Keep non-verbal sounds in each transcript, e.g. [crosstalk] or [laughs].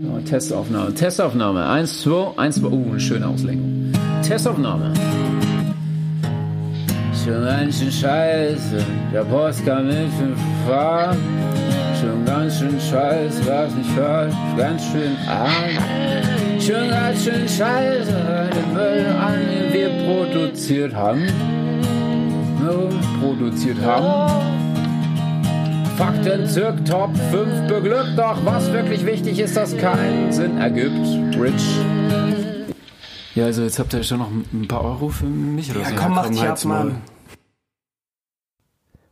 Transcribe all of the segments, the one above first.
Oh, Testaufnahme, Testaufnahme. Eins, zwei, eins, zwei. Uh, eine schöne Auslenkung. Testaufnahme. Schon ganz schön scheiße, der Post kam mit fünf Fahren. Schon ganz schön scheiße, was nicht falsch, ganz schön arm. Schon ganz schön scheiße, den Müll an, den wir produziert haben. No, produziert haben. Fakten zirk Top 5 beglückt, doch was wirklich wichtig ist, dass keinen Sinn ergibt. Rich. Ja, also jetzt habt ihr schon noch ein paar Euro für mich oder Ja, so. komm, mach dich ab, Mann.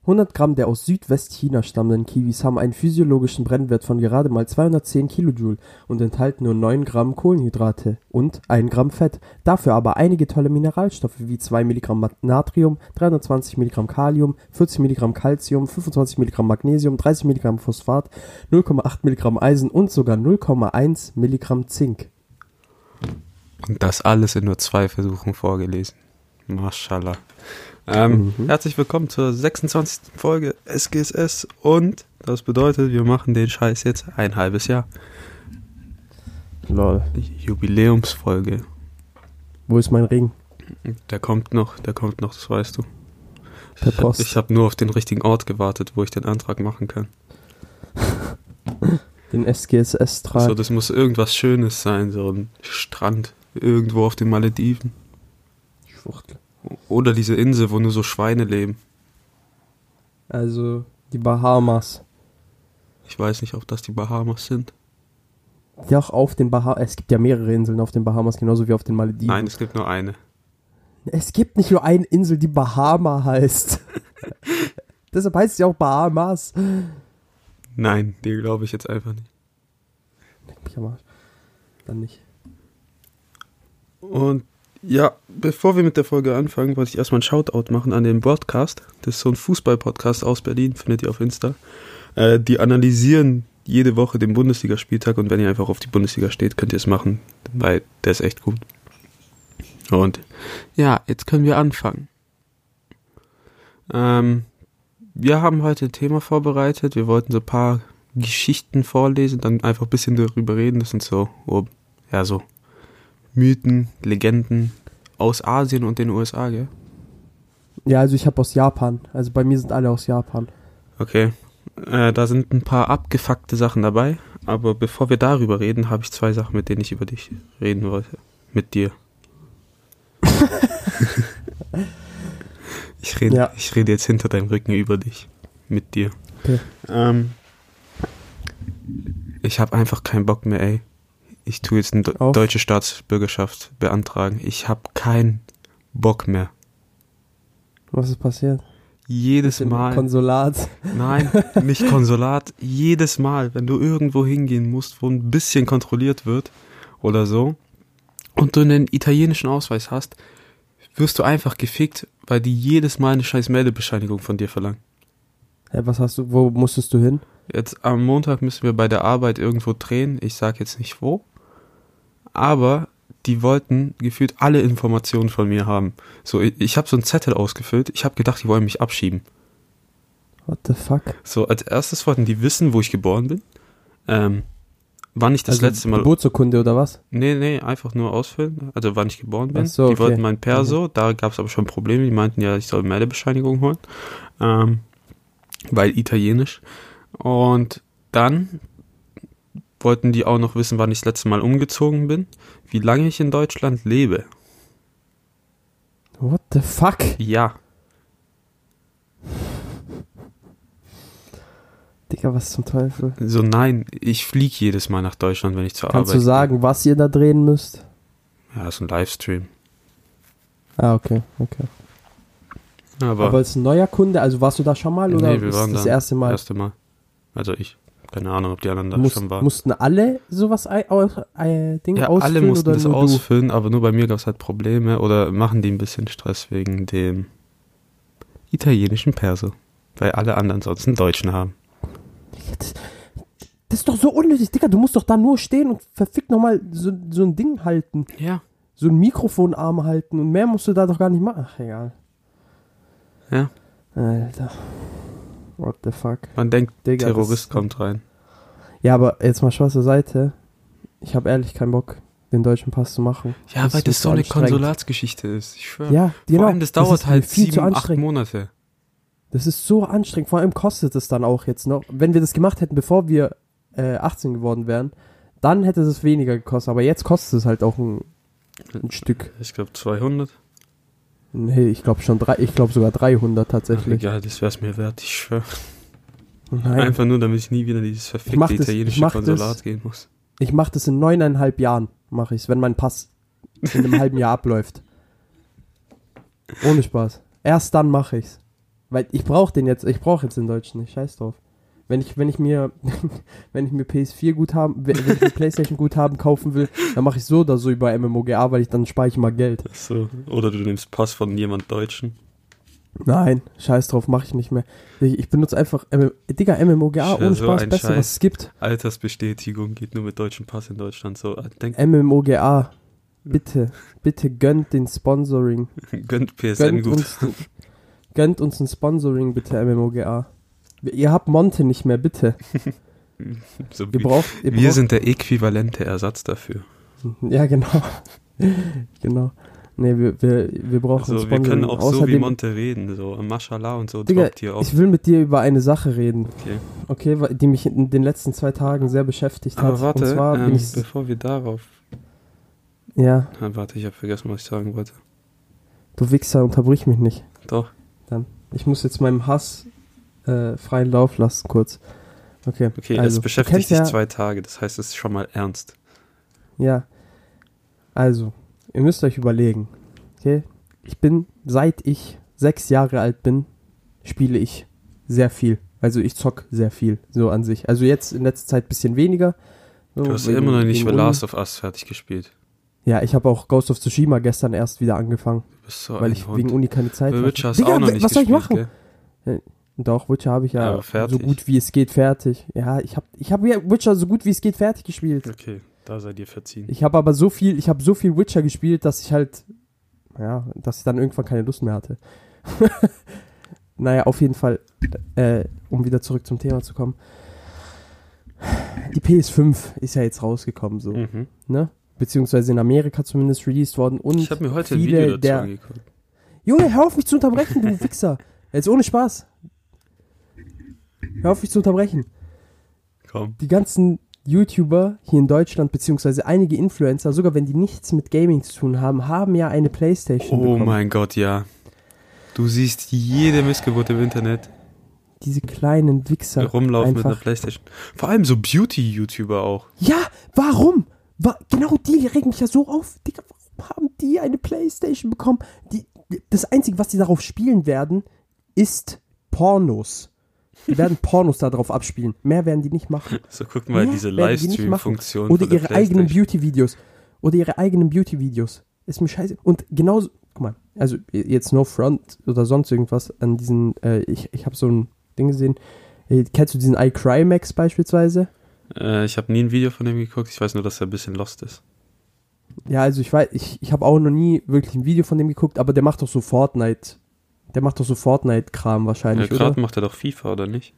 100 Gramm der aus Südwestchina stammenden Kiwis haben einen physiologischen Brennwert von gerade mal 210 Kilojoule und enthalten nur 9 Gramm Kohlenhydrate und 1 Gramm Fett. Dafür aber einige tolle Mineralstoffe wie 2 Milligramm Natrium, 320 Milligramm Kalium, 40 Milligramm Calcium, 25 Milligramm Magnesium, 30 Milligramm Phosphat, 0,8 Milligramm Eisen und sogar 0,1 Milligramm Zink. Und das alles in nur zwei Versuchen vorgelesen. Mashallah. Ähm, Herzlich willkommen zur 26. Folge SGSS und das bedeutet, wir machen den Scheiß jetzt ein halbes Jahr. Lol. Jubiläumsfolge. Wo ist mein Ring? Der kommt noch, der kommt noch, das weißt du. Per Post. Ich habe nur auf den richtigen Ort gewartet, wo ich den Antrag machen kann. [laughs] Den SGSS-Trag. So, das muss irgendwas Schönes sein, so ein Strand irgendwo auf den Malediven. Schwuchtel. Oder diese Insel, wo nur so Schweine leben. Also die Bahamas. Ich weiß nicht, ob das die Bahamas sind. Ja, auch auf den Bahamas. Es gibt ja mehrere Inseln auf den Bahamas, genauso wie auf den Malediven. Nein, es gibt nur eine. Es gibt nicht nur eine Insel, die Bahama heißt. [laughs] Deshalb heißt sie auch Bahamas. Nein, die glaube ich jetzt einfach nicht. Leck mich am Arsch. Dann nicht. Und ja, bevor wir mit der Folge anfangen, wollte ich erstmal ein Shoutout machen an den Broadcast. Das ist so ein Fußball-Podcast aus Berlin, findet ihr auf Insta. Äh, die analysieren jede Woche den Bundesligaspieltag und wenn ihr einfach auf die Bundesliga steht, könnt ihr es machen, weil der ist echt gut. Und ja, jetzt können wir anfangen. Ähm, wir haben heute ein Thema vorbereitet. Wir wollten so ein paar Geschichten vorlesen, dann einfach ein bisschen darüber reden. Das sind so, oh, ja, so Mythen, Legenden aus Asien und den USA, gell? Ja, also ich habe aus Japan. Also bei mir sind alle aus Japan. Okay. Äh, da sind ein paar abgefuckte Sachen dabei. Aber bevor wir darüber reden, habe ich zwei Sachen, mit denen ich über dich reden wollte. Mit dir. [laughs] ich, rede, Ja. ich rede jetzt hinter deinem Rücken über dich. Mit dir. Okay. Ähm, ich habe einfach keinen Bock mehr, ey. Ich tue jetzt eine Auf? deutsche Staatsbürgerschaft beantragen. Ich habe keinen Bock mehr. Was ist passiert? Jedes Mal. Konsulat. Nein, nicht [laughs] Konsulat. Jedes Mal, wenn du irgendwo hingehen musst, wo ein bisschen kontrolliert wird oder so, und du einen italienischen Ausweis hast, wirst du einfach gefickt, weil die jedes Mal eine scheiß Meldebescheinigung von dir verlangen. Hä, was hast du, wo musstest du hin? Jetzt am Montag müssen wir bei der Arbeit irgendwo drehen. Ich sag jetzt nicht wo. Aber die wollten gefühlt alle Informationen von mir haben. So, ich, ich habe so einen Zettel ausgefüllt. Ich habe gedacht, die wollen mich abschieben. What the fuck? So, als erstes wollten die wissen, wo ich geboren bin. Ähm, wann ich das also letzte Mal. Geburtsurkunde oder was? Nee, nee, einfach nur ausfüllen. Also wann ich geboren bin. Ach so, Die okay. wollten mein Perso, da gab es aber schon Probleme. Die meinten ja, ich soll Meldebescheinigung holen. Ähm, weil italienisch. Und dann wollten die auch noch wissen, wann ich das letzte Mal umgezogen bin, wie lange ich in Deutschland lebe. What the fuck? Ja. Digga, was zum Teufel? So, nein, ich fliege jedes Mal nach Deutschland, wenn ich zur Kannst Arbeit du sagen, was ihr da drehen müsst? Ja, ist ein Livestream. Ah, okay, okay. Aber, Aber ist ein neuer Kunde, also warst du da schon mal oder Nee, wir ist waren das da erste Mal? erste Mal. Also ich. Keine Ahnung, ob die anderen da Muss, schon waren. mussten alle sowas ei- äh, Dinge Ja, ausfüllen alle mussten das nur du? ausfüllen, aber nur bei mir gab es halt Probleme oder machen die ein bisschen Stress wegen dem italienischen Perso. Weil alle anderen sonst einen Deutschen haben. Das, das ist doch so unnötig, Digga. Du musst doch da nur stehen und verfickt nochmal so, so ein Ding halten. Ja. So ein Mikrofonarm halten und mehr musst du da doch gar nicht machen. Ach, egal. Ja. Alter. What the fuck? Man denkt, Digga, Terrorist das- kommt rein. Ja, aber jetzt mal Spaß zur Seite. ich habe ehrlich keinen Bock, den deutschen Pass zu machen. Ja, weil ist das so zu eine. Konsulatsgeschichte ist. Ich schwöre. Ja, genau. Vor allem, das dauert ist halt viel zu sieben, acht. Monate. Das ist so anstrengend. Vor allem kostet es dann auch jetzt noch. Wenn wir das gemacht hätten, bevor wir äh, 18 geworden wären, dann hätte es weniger gekostet. Aber jetzt kostet es halt auch ein, ein Stück. Ich glaube 200. Nee, ich glaube schon drei, ich glaube sogar 300 tatsächlich. Egal, das wäre es mir wert. Ich schwöre. Nein, Einfach nur, damit ich nie wieder dieses mach verfickte das- ich italienische das- Konsulat gehen muss. ich mache das in neuneinhalb Jahren, mache ich wenn mein Pass in einem halben Jahr abläuft. Ohne Spaß. Erst dann mache ich's. Weil ich brauche den jetzt, ich brauche jetzt den Deutschen nicht, scheiß drauf. Wenn ich, wenn ich mir, [laughs] wenn ich mir PS4 Guthaben, wenn wenn ich mir Playstation Guthaben kaufen will, dann mache ich so oder so über MMOGA, weil ich dann spare ich mal Geld. So. Oder du nimmst Pass von jemand Deutschen. Nein, scheiß drauf, mache ich nicht mehr. Ich, ich benutze einfach, MM, Digga, MMOGA, ohne so Spaß, Beste, Scheiß. was es gibt. Altersbestätigung geht nur mit deutschem Pass in Deutschland. So, denk, MMOGA, bitte, bitte gönnt den Sponsoring. [laughs] gönnt PSN Gönnt gut. uns, gönnt uns ein Sponsoring, bitte, MMOGA. Ihr habt Monte nicht mehr, bitte. [laughs] So wie, braucht, wir braucht, sind der äquivalente Ersatz dafür. [laughs] Ja, genau. [laughs] genau. Nee, wir, wir, wir brauchen Also, wir können auch so wie Außerdem, Monte reden. So, Mashallah und so Digga, droppt hier auch. ich will mit dir über eine Sache reden, Okay. okay, die mich in den letzten zwei Tagen sehr beschäftigt hat. Aber warte, Und zwar ähm, ich, bevor wir darauf. ja, Ah, warte, ich habe vergessen, was ich sagen wollte. du Wichser, unterbrich mich nicht. Doch. Ich muss jetzt meinem Hass äh, freien Lauf lassen, kurz. Okay, Okay, also, es beschäftigt dich ja, zwei Tage, das heißt, es ist schon mal ernst. Ja. Also, ihr müsst euch überlegen. Okay? Ich bin, seit ich sechs Jahre alt bin, spiele ich sehr viel. Also ich zock sehr viel, so an sich. Also jetzt in letzter Zeit bisschen weniger. So, Du hast wegen- immer noch nicht Uni. Last of Us fertig gespielt. Ja, ich habe auch Ghost of Tsushima gestern erst wieder angefangen, Du bist so weil ein ich Hund. wegen Uni keine Zeit hatte. Digga, nicht was soll ich gespielt, machen? gell? Doch, Witcher habe ich ja fertig. so gut wie es geht fertig. Ja, ich habe ich hab ja Witcher so gut wie es geht fertig gespielt. Okay, da seid ihr verziehen. Ich habe aber so viel, ich habe so viel Witcher gespielt, dass ich halt, ja, dass ich dann irgendwann keine Lust mehr hatte. [laughs] naja, auf jeden Fall, äh, um wieder zurück zum Thema zu kommen. Die PS5 ist ja jetzt rausgekommen, so, Mhm. ne? Beziehungsweise in Amerika zumindest released worden und Ich habe mir heute ein viele Video dazu der- angeguckt. Junge, hör auf mich zu unterbrechen, du [laughs] Wichser. Jetzt ohne Spaß. Hör auf mich zu unterbrechen. Komm. die ganzen YouTuber hier in Deutschland, beziehungsweise einige Influencer, sogar wenn die nichts mit Gaming zu tun haben, haben ja eine Playstation Oh bekommen. mein Gott, ja. Du siehst jede Missgeburt im Internet Diese kleinen Wichser. rumlaufen mit einer einfach. Playstation. Vor allem so Beauty-YouTuber auch. Ja, warum? Wa genau die regen mich ja so auf. Digga, warum haben die eine Playstation bekommen? Die, das Einzige, was die darauf spielen werden, ist Pornos. Die werden Pornos darauf abspielen. Mehr werden die nicht machen. So, guck mal, Mehr diese werden die. Livestream-Funktion. Oder ihre eigenen. Beauty-Videos. Oder ihre eigenen Beauty-Videos. Ist mir scheiße. Und genauso, guck mal, also jetzt no front oder sonst irgendwas an diesen, äh, ich, ich habe so ein Ding gesehen. Äh, kennst du diesen iCrymax beispielsweise? Äh, ich habe nie ein Video von dem geguckt. Ich weiß nur, dass er ein bisschen lost ist. Ja, also ich weiß, ich, ich habe auch noch nie wirklich ein Video von dem geguckt, aber der macht doch so Fortnite. Der macht doch so Fortnite-Kram Ja, wahrscheinlich, Gerade oder? macht er doch FIFA, oder nicht?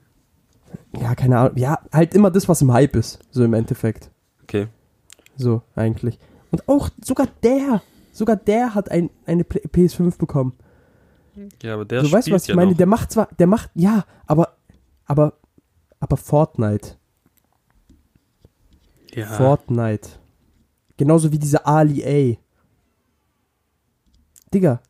Ja, keine Ahnung. Ja, halt immer das, was im Hype ist, so im Endeffekt. Okay. So, eigentlich. Und auch sogar der, sogar der hat ein, eine Play- PS5 bekommen. Ja, aber der du weißt, spielt was ich ja meine? noch. Der macht zwar, der macht, ja, aber, aber, aber Fortnite. ja. Fortnite. Genauso wie diese Ali A. Digga,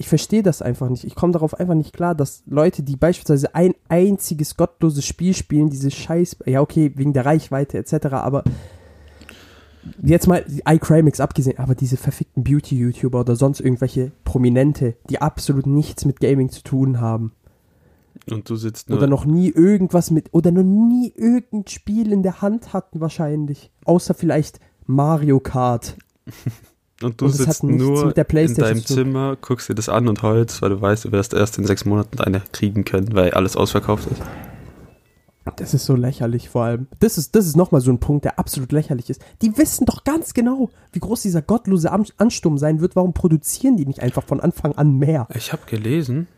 ich verstehe das einfach nicht. Ich komme darauf einfach nicht klar, dass Leute, die beispielsweise ein einziges gottloses Spiel spielen, diese Scheiß, ja okay, wegen der Reichweite etc., aber jetzt mal iCrimix abgesehen, aber diese verfickten Beauty-YouTuber oder sonst irgendwelche Prominente, die absolut nichts mit Gaming zu tun haben Und du sitzt nur. oder noch nie irgendwas mit oder noch nie irgendein Spiel in der Hand hatten wahrscheinlich, außer vielleicht Mario Kart. [laughs] und du und es sitzt nur in deinem. Zimmer, guckst dir das an und heulst, weil du weißt, du wirst erst in sechs Monaten eine kriegen können, weil alles ausverkauft ist. Das ist so lächerlich vor allem. Das ist, das ist nochmal so ein Punkt, der absolut lächerlich ist. Die wissen doch ganz genau, wie groß dieser gottlose An- Ansturm sein wird. Warum produzieren die nicht einfach von Anfang an mehr? Ich habe gelesen,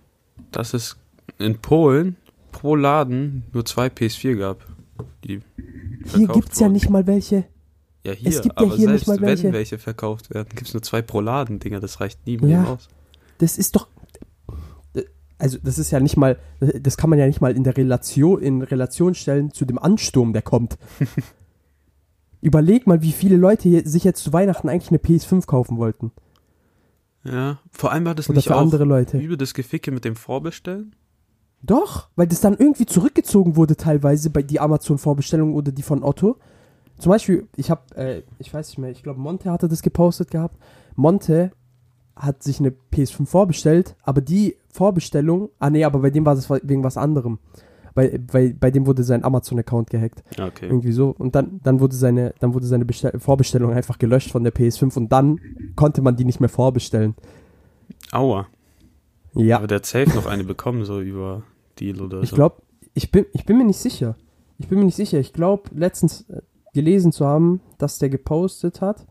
dass es in Polen pro Laden nur zwei PS4 gab. Hier verkauft gibt's ja nicht mal welche. Ja, hier, Es gibt ja aber hier selbst nicht mal wenn welche. welche verkauft werden, gibt es nur zwei pro Laden, Dinger, das reicht nie mehr Ja. aus. Das ist doch. Also, das ist ja nicht mal. Das kann man ja nicht mal in der Relation, in Relation stellen zu dem Ansturm, der kommt. [laughs] Überleg mal, wie viele Leute hier sich jetzt zu Weihnachten eigentlich eine PS5 kaufen wollten. Ja, vor allem war das Oder nicht für auch andere Leute. über das Geficke mit dem Vorbestellen? Doch, weil das dann irgendwie zurückgezogen wurde teilweise bei die Amazon-Vorbestellung oder die von Otto. Zum Beispiel, ich habe, äh, ich weiß nicht mehr, ich glaube Monte hatte das gepostet gehabt. Monte hat sich eine PS5 vorbestellt, aber die Vorbestellung, ah nee, aber bei dem war das wegen was anderem. Bei, bei, bei dem wurde sein Amazon-Account gehackt. Okay. Irgendwie so. Und dann, dann wurde seine, dann wurde seine Bestell Vorbestellung einfach gelöscht von der PS5 und dann konnte man die nicht mehr vorbestellen. Aua. Ja. Aber der hat safe noch eine bekommen, so über Deal oder Ich so. glaube, ich bin, ich bin mir nicht sicher. Ich bin mir nicht sicher. Ich glaube, letztens äh, gelesen zu haben, dass der gepostet hat.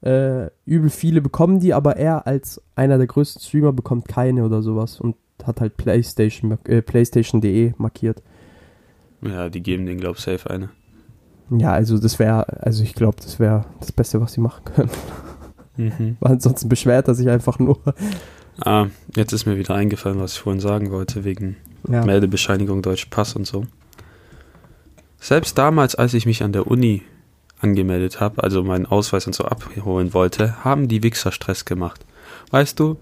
Äh, übel viele bekommen die, aber er als einer der größten Streamer bekommt keine oder sowas und hat halt PlayStation, äh, PlayStation.de markiert. Ja, die geben den, glaub safe eine. Ja, also das wäre, also ich glaube, das wäre das Beste, was sie machen können. Mhm. [laughs] Weil ansonsten beschwert er sich einfach nur. Ah, jetzt ist mir wieder eingefallen, was ich vorhin sagen wollte, wegen Ja. Meldebescheinigung, Deutsch Pass und so. Selbst damals, als ich mich an der Uni angemeldet habe, also meinen Ausweis und so abholen wollte, haben die Wichser Stress gemacht. Weißt du,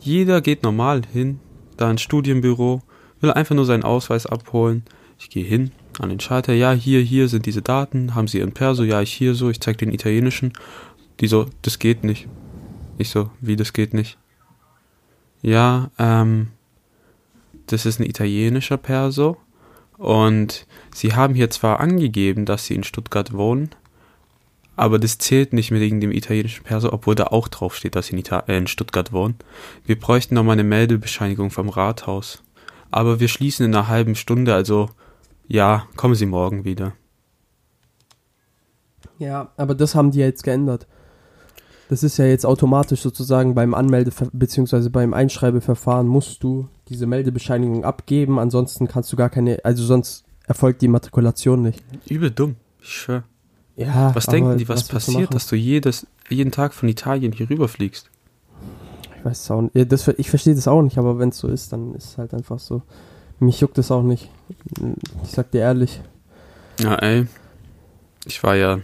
jeder geht normal hin, da ins Studienbüro, will einfach nur seinen Ausweis abholen. Ich gehe hin an den Schalter, ja, hier, hier sind diese Daten, haben sie in Perso, ja, ich hier so, ich zeig den italienischen. Die so, das geht nicht. Ich so, wie das geht nicht? Ja, ähm, das ist ein italienischer Perso und sie haben hier zwar angegeben, dass sie in Stuttgart wohnen, aber das zählt nicht mit wegen dem italienischen Perso, obwohl da auch drauf steht, dass sie in, Ita äh, in Stuttgart wohnen. Wir bräuchten nochmal eine Meldebescheinigung vom Rathaus. Aber wir schließen in einer halben Stunde, also ja, kommen Sie morgen wieder. Ja, aber das haben die jetzt geändert. Das ist ja jetzt automatisch sozusagen beim Anmelde- bzw. beim Einschreibeverfahren musst du diese Meldebescheinigung abgeben, ansonsten kannst du gar keine, also sonst erfolgt die Matrikulation nicht. Übel dumm, ich schwör. Ja, Was denken die, was, du passiert, dass du jedes, jeden Tag von Italien hier rüberfliegst? Ich weiß es auch nicht. Ja, Das, ich verstehe das auch nicht, aber wenn es so ist, dann ist es halt einfach so. Mich juckt es auch nicht. Ich sag dir ehrlich. Ja, ey. Ich war ja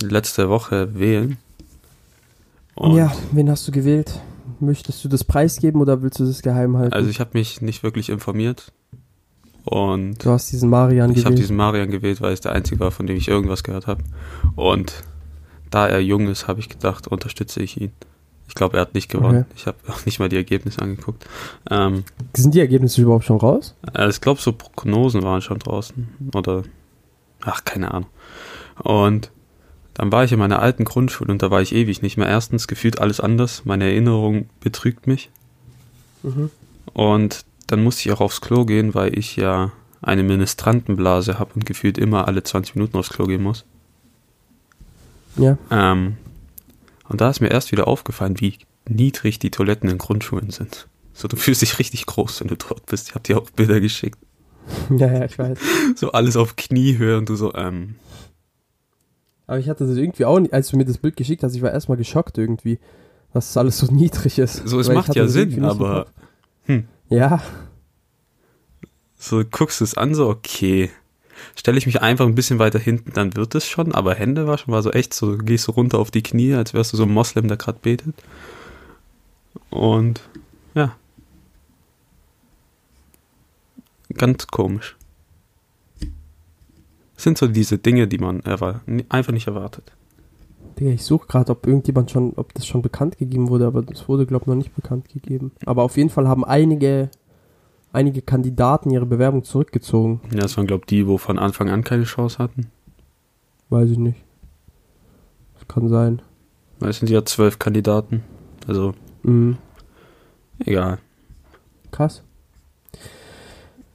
letzte Woche wählen. Und ja, wen hast du gewählt? Möchtest du das preisgeben oder willst du das geheim halten? Also ich habe mich nicht wirklich informiert. Und du hast diesen Marian ich habe gewählt. diesen Marian gewählt, weil es der einzige war, von dem ich irgendwas gehört habe. Und da er jung ist, habe ich gedacht, unterstütze ich ihn. Ich glaube, er hat nicht gewonnen. Okay. Ich habe auch [laughs] nicht mal die Ergebnisse angeguckt. Ähm, Sind die Ergebnisse überhaupt schon raus? also ich glaube, so Prognosen waren schon draußen. Oder, ach, keine Ahnung. Und dann war ich in meiner alten Grundschule und da war ich ewig nicht mehr. Erstens gefühlt alles anders. Meine Erinnerung betrügt mich. Mhm. Und dann musste ich auch aufs Klo gehen, weil ich ja eine Ministrantenblase habe und gefühlt immer alle 20 Minuten aufs Klo gehen muss. Ja. Ähm, und da ist mir erst wieder aufgefallen, wie niedrig die Toiletten in Grundschulen sind. So, du fühlst dich richtig groß, wenn du dort bist. Ich habe dir auch Bilder geschickt. [laughs] Ja, ja, ich weiß. [laughs] So alles auf Kniehöhe und du so, ähm, Aber ich hatte das irgendwie auch nicht, als du mir das Bild geschickt hast, ich war erstmal geschockt irgendwie, dass das alles so [laughs] niedrig ist. so, es Weil macht ja Sinn, aber drauf. Ja, so guckst du es an, so, okay. Stelle ich mich einfach ein bisschen weiter hinten, dann wird es schon, aber Hände waschen war so echt so, du gehst so runter auf die Knie, als wärst du so ein Moslem, der gerade betet. Und ja. Ganz komisch. Das sind so diese Dinge, die man einfach nicht erwartet. Digga, ich suche gerade, ob irgendjemand schon, ob das schon bekannt gegeben wurde, aber das wurde, glaube ich, noch nicht bekannt gegeben. Aber auf jeden Fall haben einige, einige Kandidaten ihre Bewerbung zurückgezogen. Ja, das waren, glaube ich, die, wo von Anfang an keine Chance hatten. Weiß ich nicht. Das kann sein. Weil es sind ja zwölf Kandidaten. Also, Mhm. egal. Krass.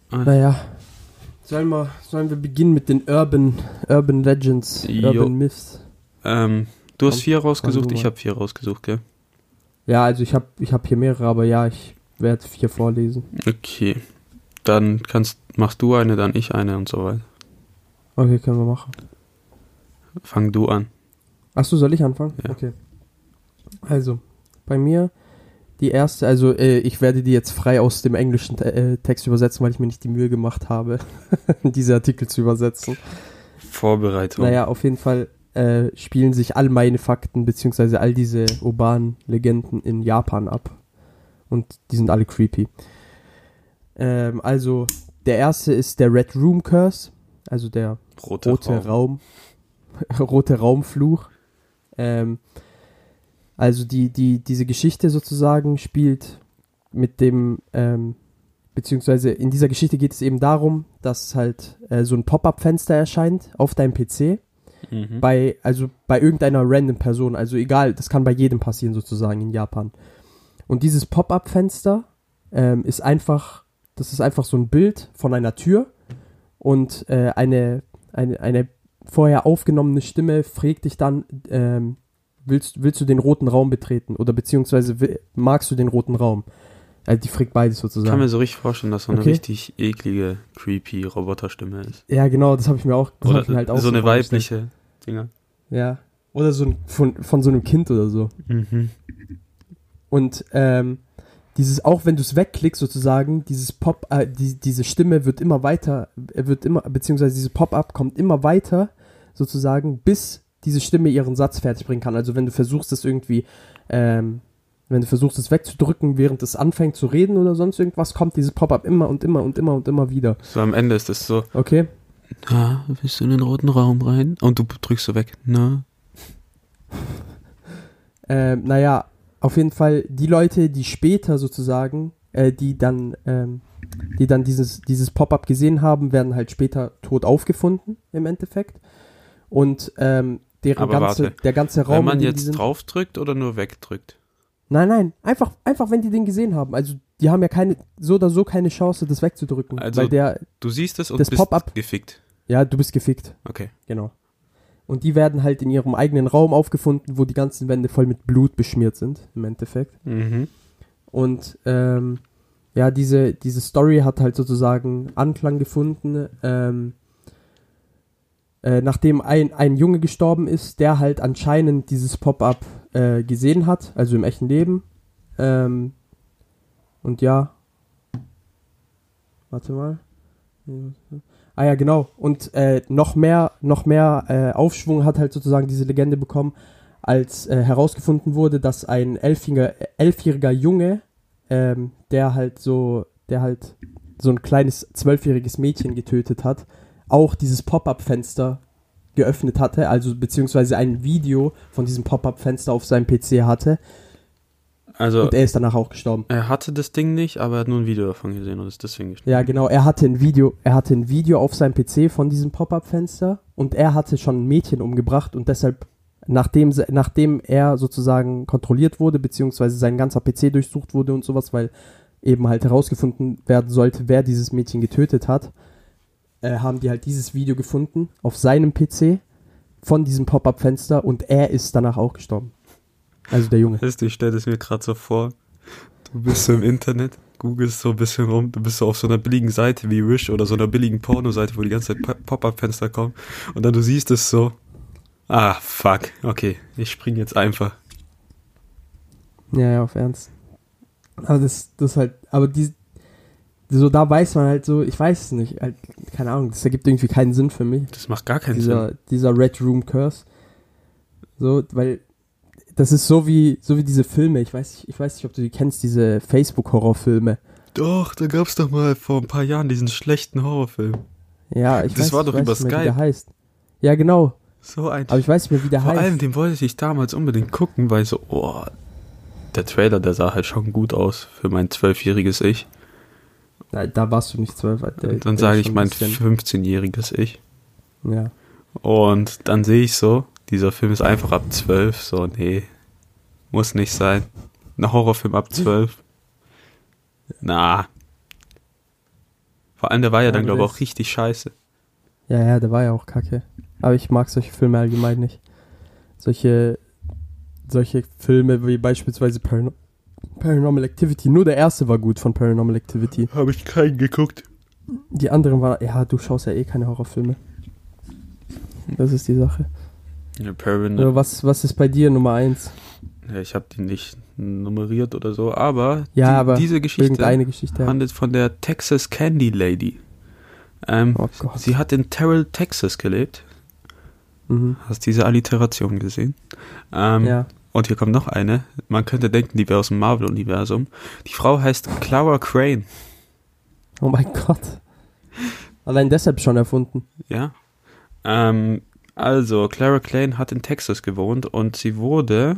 Ah. Naja. Sollen wir, sollen wir beginnen mit den Urban, Urban Legends, Jo. Urban Myths? Ähm, du hast vier rausgesucht, ich habe vier rausgesucht, gell? Ja, also ich habe ich hab hier mehrere, aber ja, ich werde vier vorlesen. Okay. Dann kannst, machst du eine, dann ich eine und so weiter. Okay, können wir machen. Fang du an. Achso, soll ich anfangen? Ja. Okay. Also, bei mir die erste, also äh, ich werde die jetzt frei aus dem englischen äh, Text übersetzen, weil ich mir nicht die Mühe gemacht habe, [laughs] diese Artikel zu übersetzen. Vorbereitung. Naja, auf jeden Fall äh, spielen sich all meine Fakten, beziehungsweise all diese urbanen Legenden in Japan ab. Und die sind alle creepy. Ähm, also, der erste ist der Red Room Curse, also der Rote, rote Raum. Raum, [laughs] rote Raumfluch. Ähm, also die, die, diese Geschichte sozusagen spielt mit dem, ähm, beziehungsweise in dieser Geschichte geht es eben darum, dass halt äh, so ein Pop-up-Fenster erscheint auf deinem PC Mhm. bei, also bei irgendeiner random Person, also egal, das kann bei jedem passieren sozusagen in Japan. Und dieses Pop-up-Fenster ähm, ist einfach, das ist einfach so ein Bild von einer Tür und äh, eine, eine, eine vorher aufgenommene Stimme fragt dich dann, ähm, willst, willst du den roten Raum betreten oder beziehungsweise magst du den roten Raum? Also die fragt beides Ich kann sozusagen. mir so richtig vorstellen, dass so eine Okay. richtig eklige, creepy Roboterstimme ist. Ja, genau, das habe ich mir auch, das Oder ich mir halt auch so eine vorgestellt. weibliche Dinger. Ja. Oder so ein, von, von so einem Kind oder so. Mhm. Und ähm, dieses, auch wenn du es wegklickst sozusagen, dieses Pop, äh, die, diese Stimme wird immer weiter, äh, wird immer, beziehungsweise dieses Pop-up kommt immer weiter sozusagen, bis diese Stimme ihren Satz fertig bringen kann. Also wenn du versuchst, das irgendwie, ähm, wenn du versuchst, es wegzudrücken, während es anfängt zu reden oder sonst irgendwas, kommt dieses Pop-up immer und immer und immer und immer wieder. So am Ende ist es so, Okay? na, willst du in den roten Raum rein? Und du drückst so weg, na. [laughs] Ähm, naja, auf jeden Fall die Leute, die später sozusagen, äh, die dann, ähm, die dann dieses, dieses Pop-up gesehen haben, werden halt später tot aufgefunden im Endeffekt. Und ähm, deren Aber ganze, warte, der ganze Raum. Wenn man jetzt sind, draufdrückt oder nur wegdrückt? Nein, nein, einfach, einfach, wenn die den gesehen haben. Also die haben ja keine, so oder so keine Chance, das wegzudrücken. Also- weil der, Du siehst es und Das bist Pop-up- gefickt. ja, du bist gefickt. Okay. Genau. Und die werden halt in ihrem eigenen Raum aufgefunden, wo die ganzen Wände voll mit Blut beschmiert sind, im Endeffekt. Mhm. Und ähm, ja, diese, diese Story hat halt sozusagen Anklang gefunden, ähm, äh, nachdem ein, ein Junge gestorben ist, der halt anscheinend dieses Pop-up äh, gesehen hat, also im echten Leben. Ähm, und ja. Warte mal. Ah ja, genau. Und äh, noch mehr, noch mehr äh, Aufschwung hat halt sozusagen diese Legende bekommen, als äh, herausgefunden wurde, dass ein elfjähriger, elfjähriger Junge, ähm, der halt so, der halt so ein kleines zwölfjähriges Mädchen getötet hat, auch dieses Pop-up-Fenster geöffnet hatte, also beziehungsweise ein Video von diesem Pop-up-Fenster auf seinem PC hatte Also, und er ist danach auch gestorben. er hatte das Ding nicht, aber er hat nur ein Video davon gesehen und ist deswegen gestorben. Ja, genau. Er hatte ein Video, er hatte ein Video auf seinem PC von diesem Pop-up-Fenster und er hatte schon ein Mädchen umgebracht und deshalb, nachdem, nachdem er sozusagen kontrolliert wurde, beziehungsweise sein ganzer PC durchsucht wurde und sowas, weil eben halt herausgefunden werden sollte, wer dieses Mädchen getötet hat, äh, haben die halt dieses Video gefunden auf seinem PC von diesem Pop-up-Fenster und er ist danach auch gestorben. Also der Junge. Weißt du, ich stelle das mir gerade so vor. Du bist so im Internet, googelst so ein bisschen rum, du bist so auf so einer billigen Seite wie Wish oder so einer billigen Porno-Seite, wo die ganze Zeit Pop- Pop-Up-Fenster kommen und dann du siehst es so. Ah, fuck. Okay, ich spring jetzt einfach. Ja, ja, auf Ernst. Aber das, das halt, aber die, so da weiß man halt so, ich weiß es nicht, halt, keine Ahnung, das ergibt irgendwie keinen Sinn für mich, Das macht gar keinen Sinn. dieser, dieser Red Room Curse. So, weil das ist so wie, so wie diese Filme, ich weiß, nicht- ich weiß nicht, ob du die kennst, diese Facebook-Horrorfilme. Doch, da gab's doch mal vor ein paar Jahren diesen schlechten Horrorfilm. Ja, ich Das weiß, war ich doch weiß über nicht mehr, wie Skype. der heißt. Ja, genau, So ein. aber ich weiß nicht mehr, wie der Vor heißt. allem, den wollte ich damals unbedingt gucken, weil so, oh, der Trailer, der sah halt schon gut aus für mein zwölfjähriges Ich. Na, da warst du nicht zwölf. Alter. Und dann Der sage ich mein ein bisschen- 15-jähriges Ich. Ja. Und dann sehe ich so, dieser Film ist einfach ab 12, so, nee, muss nicht sein. Ein Horrorfilm ab 12. [laughs] Na. Vor allem, der war ja, Ja, dann, glaube ich, auch richtig scheiße. Ja, ja, der war ja auch kacke. Aber ich mag solche Filme allgemein nicht. Solche, solche Filme wie beispielsweise Paran Paranormal Activity. Nur der erste war gut von Paranormal Activity. Habe ich keinen geguckt. Die anderen waren, ja, du schaust ja eh keine Horrorfilme. Das ist die Sache. Ja, was, was ist bei dir Nummer eins? ja, ich habe die nicht nummeriert oder so, aber, Ja, die, aber diese Geschichte Geschichte. handelt von der Texas Candy Lady. Ähm, Oh Gott. sie hat in Terrell, Texas gelebt. Mhm. Hast diese Alliteration gesehen? Ähm, Ja. Und hier kommt noch eine. Man könnte denken, die wäre aus dem Marvel-Universum. Die Frau heißt Clara Crane. Oh mein Gott. Allein deshalb schon erfunden. Ja. Ähm, also, Clara Crane hat in Texas gewohnt und sie wurde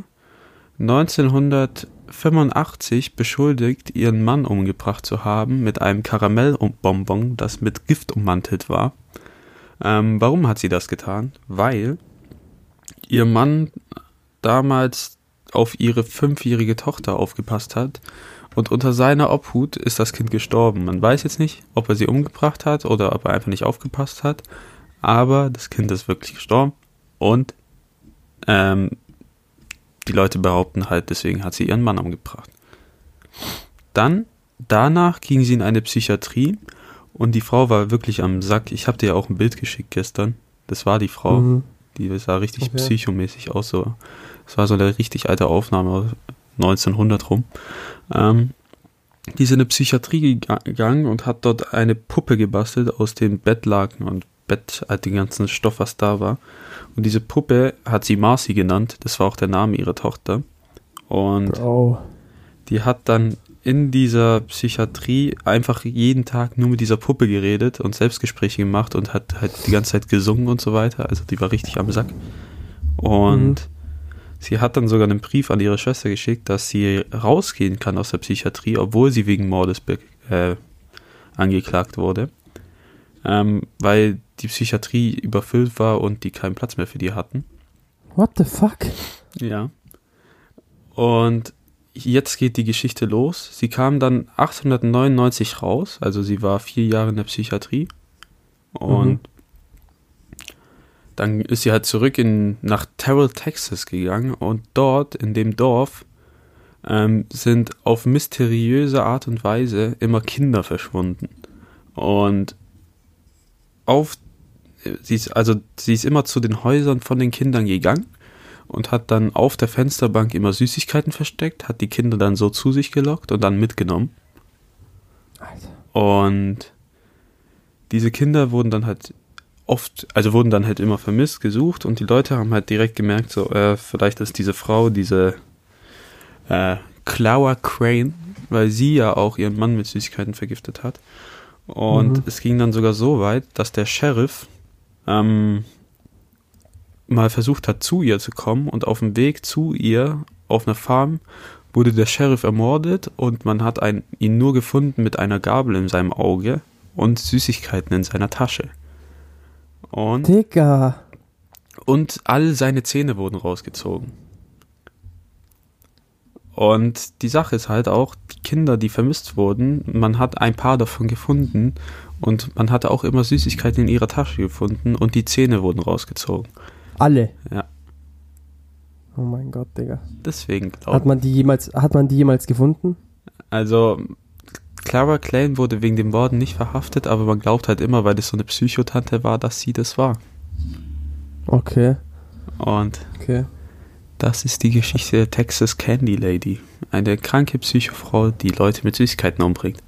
1985 beschuldigt, ihren Mann umgebracht zu haben mit einem Karamellbonbon, das mit Gift ummantelt war. Ähm, warum hat sie das getan? Weil ihr Mann damals auf ihre fünfjährige Tochter aufgepasst hat und unter seiner Obhut ist das Kind gestorben. Man weiß jetzt nicht, ob er sie umgebracht hat oder ob er einfach nicht aufgepasst hat, aber das Kind ist wirklich gestorben und ähm, die Leute behaupten halt, deswegen hat sie ihren Mann umgebracht. Dann, danach ging sie in eine Psychiatrie und die Frau war wirklich am Sack. Ich habe dir ja auch ein Bild geschickt gestern. Das war die Frau. Mhm. Die sah richtig Okay. psychomäßig aus. So. Das war so eine richtig alte Aufnahme, aus 1900 rum. Ähm, die ist in eine Psychiatrie gega- gegangen und hat dort eine Puppe gebastelt aus den Bettlaken und Bett, halt den ganzen Stoff, was da war. Und diese Puppe hat sie Marcy genannt. Das war auch der Name ihrer Tochter. Und Bro. die hat dann in dieser Psychiatrie einfach jeden Tag nur mit dieser Puppe geredet und Selbstgespräche gemacht und hat halt die ganze Zeit gesungen und so weiter. Also die war richtig am Sack. Und sie hat dann sogar einen Brief an ihre Schwester geschickt, dass sie rausgehen kann aus der Psychiatrie, obwohl sie wegen Mordes äh, angeklagt wurde. Ähm, weil die Psychiatrie überfüllt war und die keinen Platz mehr für die hatten. What the fuck? Ja. Und jetzt geht die Geschichte los. Sie kam dann 1899 raus, also sie war vier Jahre in der Psychiatrie. Und Mhm. dann ist sie halt zurück in, nach Terrell, Texas gegangen und dort in dem Dorf ähm, sind auf mysteriöse Art und Weise immer Kinder verschwunden. Und auf sie ist, also sie ist immer zu den Häusern von den Kindern gegangen und hat dann auf der Fensterbank immer Süßigkeiten versteckt, hat die Kinder dann so zu sich gelockt und dann mitgenommen. Alter. Und diese Kinder wurden dann halt oft, also wurden dann halt immer vermisst, gesucht und die Leute haben halt direkt gemerkt, so, äh, vielleicht ist diese Frau, diese äh, Clara Crane, weil sie ja auch ihren Mann mit Süßigkeiten vergiftet hat. Und Mhm. es ging dann sogar so weit, dass der Sheriff ähm, mal versucht hat, zu ihr zu kommen und auf dem Weg zu ihr auf einer Farm wurde der Sheriff ermordet und man hat ein, ihn nur gefunden mit einer Gabel in seinem Auge und Süßigkeiten in seiner Tasche. Und, Digga. und all seine Zähne wurden rausgezogen. Und die Sache ist halt auch, die Kinder, die vermisst wurden, man hat ein paar davon gefunden und man hatte auch immer Süßigkeiten in ihrer Tasche gefunden und die Zähne wurden rausgezogen. Alle. Ja. Oh mein Gott, Digga. Deswegen Hat glaube man die jemals, hat man die jemals gefunden? Also, Clara Klein wurde wegen dem Morden nicht verhaftet, aber man glaubt halt immer, weil das so eine Psychotante war, dass sie das war. Okay, Und okay. das ist die Geschichte der Texas Candy Lady. Eine kranke Psychofrau, die Leute mit Süßigkeiten umbringt.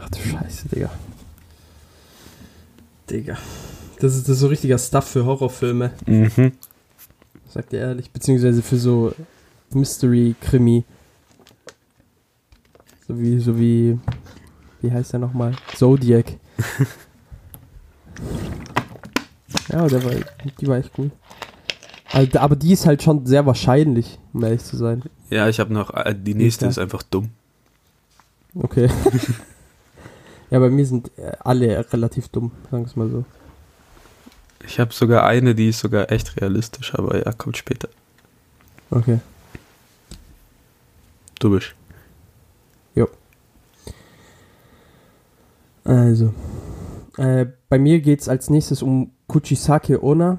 Ach du Scheiße, Digga. Digga. Das ist, das ist so richtiger Stuff für Horrorfilme, Mhm. sagt ihr ehrlich. Beziehungsweise für so Mystery-Krimi. So wie, so wie, wie heißt der nochmal? Zodiac. [laughs] ja, der war, die war echt gut. Also, aber die ist halt schon sehr wahrscheinlich, um ehrlich zu sein. Ja, ich habe noch, äh, die nächste ist einfach dumm. Okay. [laughs] ja, bei mir sind äh, alle relativ dumm, sagen wir es mal so. Ich habe sogar eine, die ist sogar echt realistisch, aber ja, kommt später. Okay. Du bist. Also, äh, bei mir geht es als nächstes um Kuchisake Onna.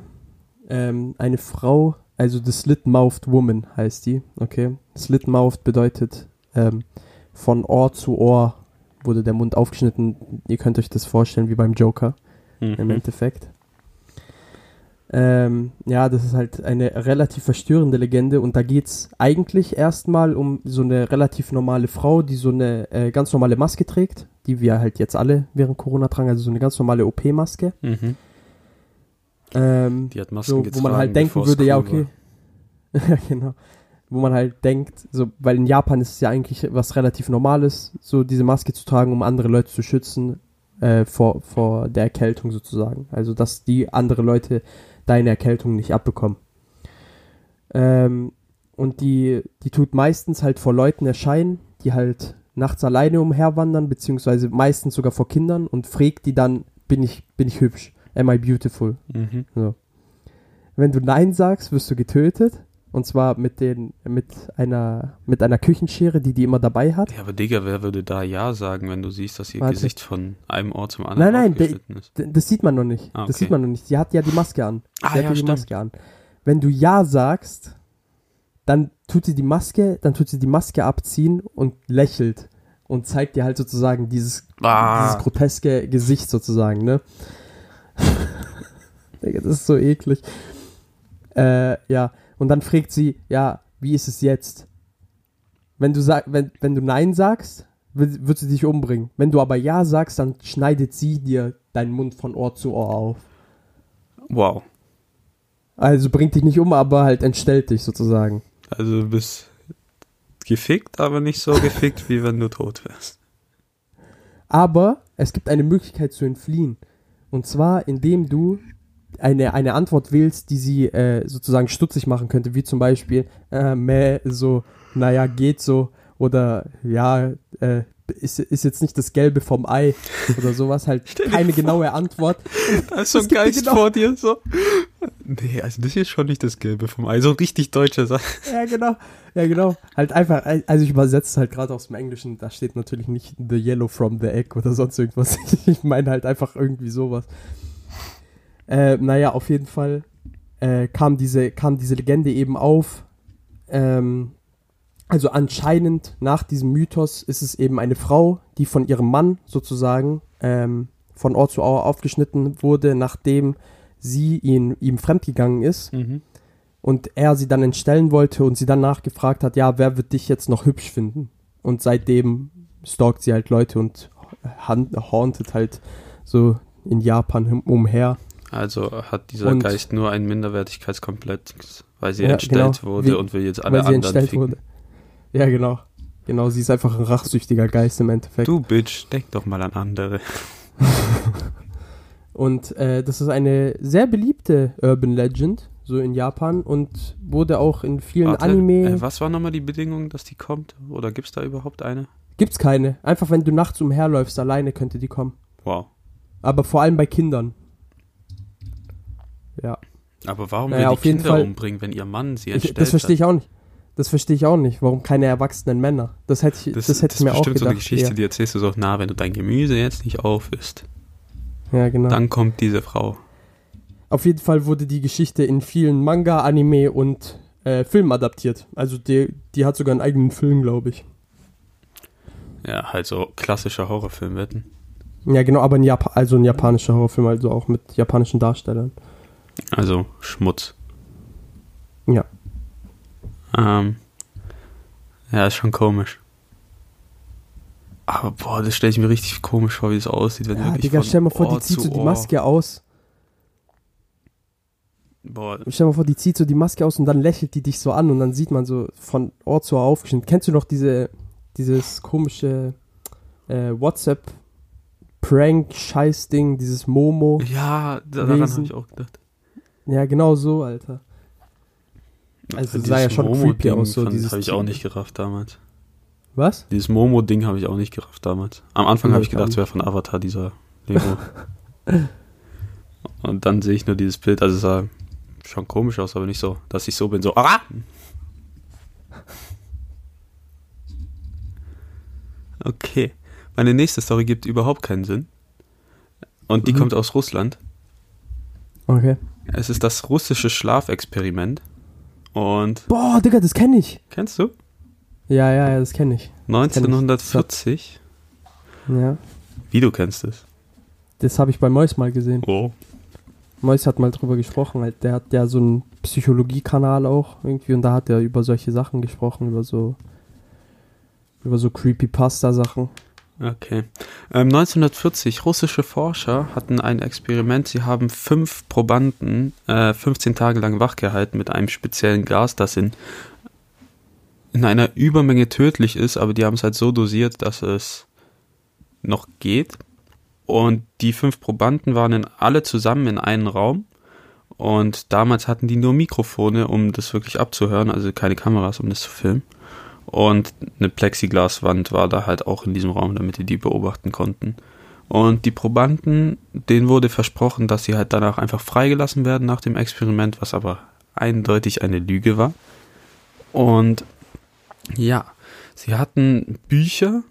Ähm, eine Frau, also the Slit-Mouthed Woman heißt die, okay. Slit-Mouthed bedeutet ähm, von Ohr zu Ohr wurde der Mund aufgeschnitten. Ihr könnt euch das vorstellen wie beim Joker im Mhm. Endeffekt. Ähm, ja, das ist halt eine relativ verstörende Legende und da geht's eigentlich erstmal um so eine relativ normale Frau, die so eine äh, ganz normale Maske trägt, die wir halt jetzt alle während Corona tragen, also so eine ganz normale OP-Maske. Mhm. Ähm, Die hat Masken so, wo getragen, man halt denken es würde, ja, okay. [laughs] Ja, genau. Wo man halt denkt, so, weil in Japan ist es ja eigentlich was relativ Normales, so diese Maske zu tragen, um andere Leute zu schützen äh, vor, vor der Erkältung sozusagen. Also, dass die andere Leute deine Erkältung nicht abbekommen. Ähm, und die, die tut meistens halt vor Leuten erscheinen, die halt nachts alleine umherwandern, beziehungsweise meistens sogar vor Kindern und fragt die dann, bin ich, bin ich hübsch? Am I beautiful? Mhm. So. Wenn du Nein sagst, wirst du getötet. Und zwar mit, den, mit, einer, mit einer Küchenschere, die die immer dabei hat. Ja, aber Digga, wer würde da Ja sagen, wenn du siehst, dass ihr Warte. Gesicht von einem Ort zum anderen Nein, nein, ist? Das sieht man noch nicht. Ah, Das okay. sieht man noch nicht. Sie hat ja die Maske an. Ah, Sie hat ja, ja die stimmt. Maske an. Wenn du Ja sagst, dann tut sie die Maske, dann tut sie die Maske abziehen und lächelt und zeigt dir halt sozusagen dieses, Ah. dieses groteske Gesicht sozusagen, ne? [laughs] Digga, das ist so eklig. Äh, ja, und dann fragt sie, ja, wie ist es jetzt? Wenn du sag, wenn, wenn du Nein sagst, wird, wird sie dich umbringen. Wenn du aber Ja sagst, dann schneidet sie dir deinen Mund von Ohr zu Ohr auf. Wow. Also bringt dich nicht um, aber halt entstellt dich sozusagen. Also du bist gefickt, aber nicht so gefickt, wie wenn du tot wärst. Aber es gibt eine Möglichkeit zu entfliehen. Und zwar, indem du eine, eine Antwort wählst, die sie äh, sozusagen stutzig machen könnte, wie zum Beispiel, äh, meh, so, naja, geht so, oder ja, äh, ist, ist jetzt nicht das Gelbe vom Ei oder sowas, halt [laughs] keine genaue Antwort. [laughs] Da ist so ein Geist genau- vor dir, so. Nee, also das ist schon nicht das Gelbe vom Ei. So richtig deutscher Sache. [laughs] Ja, genau. Ja, genau. Halt einfach, also ich übersetze es halt gerade aus dem Englischen, da steht natürlich nicht the yellow from the egg oder sonst irgendwas. Ich meine halt einfach irgendwie sowas. Äh, naja, auf jeden Fall äh, kam, diese, kam diese Legende eben auf. Ähm, also anscheinend nach diesem Mythos ist es eben eine Frau, die von ihrem Mann sozusagen ähm, von Ohr zu Ohr aufgeschnitten wurde, nachdem sie ihn, ihm fremdgegangen ist Mhm. und er sie dann entstellen wollte und sie dann nachgefragt hat, ja, wer wird dich jetzt noch hübsch finden? Und seitdem stalkt sie halt Leute und hauntet halt so in Japan umher. Also hat dieser Und- Geist nur einen Minderwertigkeitskomplex, weil sie Ja, entstellt genau. wurde Wie- und will jetzt alle anderen ficken. wurde. Ja, genau. Genau, sie ist einfach ein rachsüchtiger Geist im Endeffekt. Du Bitch, denk doch mal an andere. [laughs] Und äh, das ist eine sehr beliebte Urban Legend, so in Japan und wurde auch in vielen Warte, Anime. Äh, was war nochmal die Bedingung, dass die kommt? Oder gibt's da überhaupt eine? Gibt's keine. Einfach wenn du nachts umherläufst, alleine könnte die kommen. Wow. Aber vor allem bei Kindern. Ja. Aber warum Naja, will die Kinder Fall- umbringen, wenn ihr Mann sie Ich, entstellt das verstehe ich auch nicht. Das verstehe ich auch nicht. Warum keine erwachsenen Männer? Das hätte ich, das, hätte ich mir auch gedacht. so eine Geschichte, ja. die erzählst du so, na, wenn du dein Gemüse jetzt nicht aufisst, ja, genau. dann kommt diese Frau. Auf jeden Fall wurde die Geschichte in vielen Manga, Anime und äh, Filmen adaptiert. Also die, die hat sogar einen eigenen Film, glaube ich. Ja, halt so klassischer Horrorfilm wetten. Ja, genau, aber ein, Jap also ein japanischer Horrorfilm, also auch mit japanischen Darstellern. Also Schmutz. Ja. Ähm, ja, ist schon komisch. Aber boah, das stelle ich mir richtig komisch vor, wie es aussieht, wenn Ja, wirklich Digga, stell mal vor, Ohr die zieht so die Maske aus. Boah, Stell mal vor, die zieht so die Maske aus und dann lächelt die dich so an und dann sieht man so von Ohr zu Ohr aufgeschnitten. Kennst du noch diese, dieses komische äh, WhatsApp-Prank-Scheiß-Ding, dieses Momo? ja, daran habe ich auch gedacht. Ja, genau so, Alter. Also, das sah ja schon creepy aus, so dieses habe ich auch nicht gerafft damals. Was? Dieses Momo-Ding habe ich auch nicht gerafft damals. Am Anfang habe ich gedacht, es wäre von Avatar, dieser Lego. [laughs] Und dann sehe ich nur dieses Bild, also es sah schon komisch aus, aber nicht so, dass ich so bin, so, ah! Okay. Meine nächste Story gibt überhaupt keinen Sinn. Und die Mhm. kommt aus Russland. Okay. Es ist das russische Schlafexperiment. Und Boah, Digga, das kenne ich. kennst du? Ja, ja, ja, das kenne ich. Mois hat mal drüber gesprochen, halt, der hat ja so einen Psychologiekanal auch irgendwie und da hat er über solche Sachen gesprochen, über so über so Creepypasta-Sachen. Okay. Ähm, 1940, russische Forscher hatten ein Experiment. Sie haben fünf Probanden äh, 15 Tage lang wachgehalten mit einem speziellen Gas, das in, in einer Übermenge tödlich ist, aber die haben es halt so dosiert, dass es noch geht. Und die fünf Probanden waren in, alle zusammen in einem Raum. Und damals hatten die nur Mikrofone, um das wirklich abzuhören, also keine Kameras, um das zu filmen. Und eine Plexiglaswand war da halt auch in diesem Raum, damit die die beobachten konnten. Und die Probanden, denen wurde versprochen, dass sie halt danach einfach freigelassen werden nach dem Experiment, was aber eindeutig eine Lüge war. Und ja, sie hatten Bücher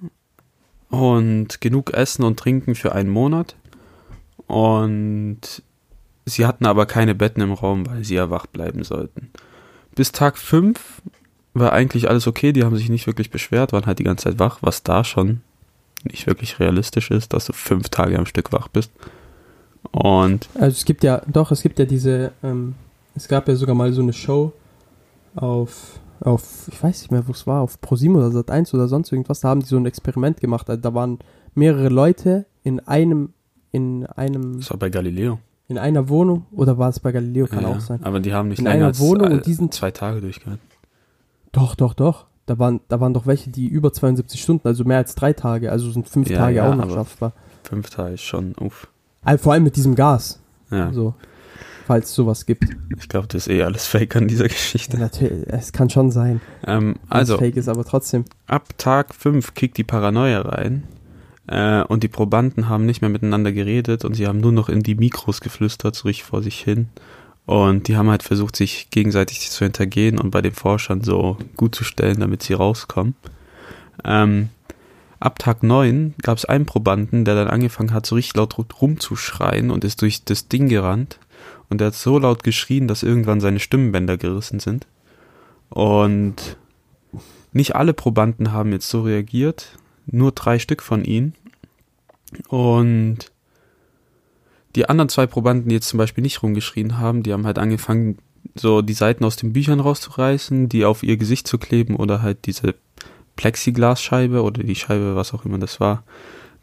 und genug Essen und Trinken für einen Monat. Und sie hatten aber keine Betten im Raum, weil sie ja wach bleiben sollten. Bis Tag 5 war eigentlich alles okay, die haben sich nicht wirklich beschwert, waren halt die ganze Zeit wach, was da schon nicht wirklich realistisch ist, dass du fünf Tage am Stück wach bist. Und. Also es gibt ja, doch, es gibt ja diese, ähm, es gab ja sogar mal so eine Show auf, auf, ich weiß nicht mehr, wo es war, auf ProSieben oder Sat1 oder sonst irgendwas, da haben die so ein Experiment gemacht. Also da waren mehrere Leute in einem, in einem. Das war bei Galileo. In einer Wohnung, oder war es bei Galileo, kann Ja, auch sein. Aber die haben nicht In länger einer Wohnung äh, und diesen- zwei Tage durchgehalten. Doch, doch, doch. Da waren, da waren doch welche, die über 72 Stunden, also mehr als drei Tage, also sind fünf Ja, Tage ja, auch noch schaffbar. Fünf Tage schon, uff. Also vor allem mit diesem Gas, Ja, so, falls es sowas gibt. ich glaube, das ist eh alles fake an dieser Geschichte. natürlich, es kann schon sein, Ähm, also, fake ist, aber trotzdem. ab Tag 5 kickt die Paranoia rein äh, und die Probanden haben nicht mehr miteinander geredet und sie haben nur noch in die Mikros geflüstert, so richtig vor sich hin. Und die haben halt versucht, sich gegenseitig zu hintergehen und bei den Forschern so gut zu stellen, damit sie rauskommen. Ähm, ab Tag 9 gab es einen Probanden, der dann angefangen hat, so richtig laut rumzuschreien und ist durch das Ding gerannt. Und der hat so laut geschrien, dass irgendwann seine Stimmbänder gerissen sind. Und nicht alle Probanden haben jetzt so reagiert, nur drei Stück von ihnen. Und die anderen zwei Probanden, die jetzt zum Beispiel nicht rumgeschrien haben, die haben halt angefangen, so die Seiten aus den Büchern rauszureißen, die auf ihr Gesicht zu kleben oder halt diese Plexiglasscheibe oder die Scheibe, was auch immer das war,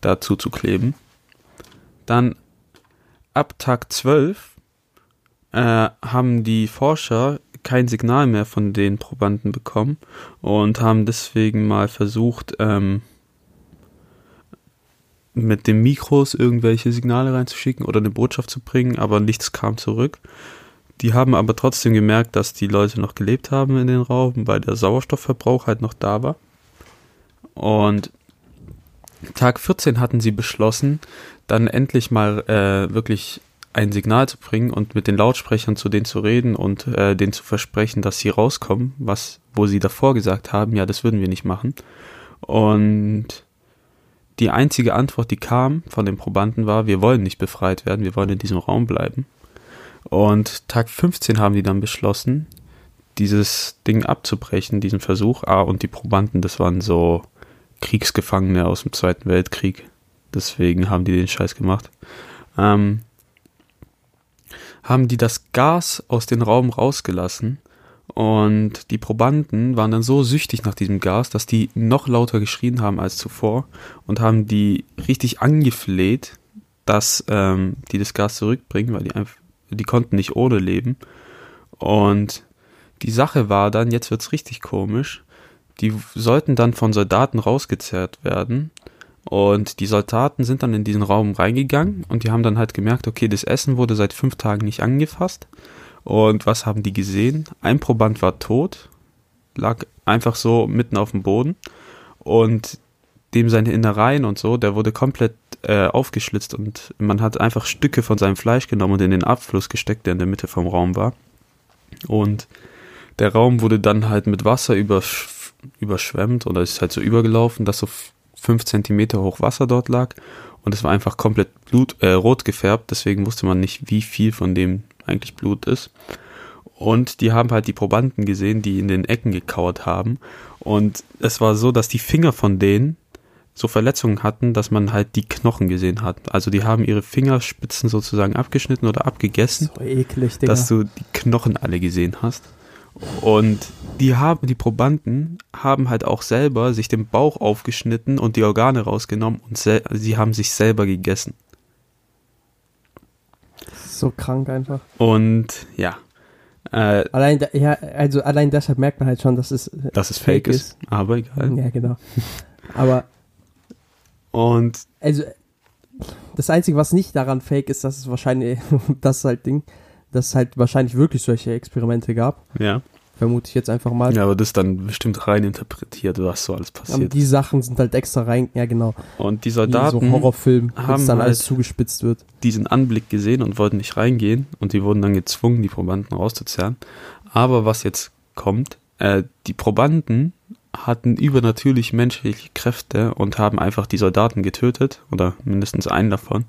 dazu zu kleben. Dann ab Tag 12 äh, haben die Forscher kein Signal mehr von den Probanden bekommen und haben deswegen mal versucht, ähm, mit den Mikros irgendwelche Signale reinzuschicken oder eine Botschaft zu bringen, aber nichts kam zurück. Die haben aber trotzdem gemerkt, dass die Leute noch gelebt haben in den Raum, weil der Sauerstoffverbrauch halt noch da war. Und Tag 14 hatten sie beschlossen, dann endlich mal äh, wirklich ein Signal zu bringen und mit den Lautsprechern zu denen zu reden und äh, denen zu versprechen, dass sie rauskommen, was, wo sie davor gesagt haben, ja, das würden wir nicht machen. Und die einzige Antwort, die kam von den Probanden, war, wir wollen nicht befreit werden, wir wollen in diesem Raum bleiben. Und Tag 15 haben die dann beschlossen, dieses Ding abzubrechen, diesen Versuch. Ah, und die Probanden, das waren so Kriegsgefangene aus dem Zweiten Weltkrieg. Deswegen haben die den Scheiß gemacht. Ähm, haben die das Gas aus dem Raum rausgelassen und die Probanden waren dann so süchtig nach diesem Gas, dass die noch lauter geschrien haben als zuvor und haben die richtig angefleht, dass ähm, die das Gas zurückbringen, weil die einfach, die konnten nicht ohne leben. Und die Sache war dann, jetzt wird's richtig komisch, die sollten dann von Soldaten rausgezerrt werden und die Soldaten sind dann in diesen Raum reingegangen und die haben dann halt gemerkt, okay, das Essen wurde seit fünf Tagen nicht angefasst. Und was haben die gesehen? Ein Proband war tot, lag einfach so mitten auf dem Boden und dem seine Innereien und so, der wurde komplett äh, aufgeschlitzt und man hat einfach Stücke von seinem Fleisch genommen und in den Abfluss gesteckt, der in der Mitte vom Raum war. Und der Raum wurde dann halt mit Wasser übersch überschwemmt oder ist halt so übergelaufen, dass so fünf Zentimeter hoch Wasser dort lag und es war einfach komplett blut, äh, rot gefärbt, deswegen wusste man nicht, wie viel von dem eigentlich Blut ist. Und die haben halt die Probanden gesehen, die in den Ecken gekauert haben. Und es war so, dass die Finger von denen so Verletzungen hatten, dass man halt die Knochen gesehen hat. Also die haben ihre Fingerspitzen sozusagen abgeschnitten oder abgegessen, So eklig, Digga. dass du die Knochen alle gesehen hast. Und die haben, die Probanden haben halt auch selber sich den Bauch aufgeschnitten und die Organe rausgenommen und sie haben sich selber gegessen. So krank einfach. Und ja, äh, Allein, da, ja, also allein deshalb merkt man halt schon, dass es äh, dass es fake, Fake ist, aber egal. Ja, genau. Aber Und also das Einzige, was nicht daran fake ist, dass es wahrscheinlich, [laughs] das ist halt Ding, dass es halt wahrscheinlich wirklich solche Experimente gab. ja, Vermute ich jetzt einfach mal. ja, aber das ist dann bestimmt rein interpretiert, was so alles Aber passiert. die Sachen sind halt extra rein, ja genau. Und die Wie so Soldaten Horrorfilm, haben dann alles halt- zugespitzt wird. diesen Anblick gesehen und wollten nicht reingehen und die wurden dann gezwungen, die Probanden rauszuzerren. Aber was jetzt kommt, äh, die Probanden hatten übernatürlich menschliche Kräfte und haben einfach die Soldaten getötet oder mindestens einen davon.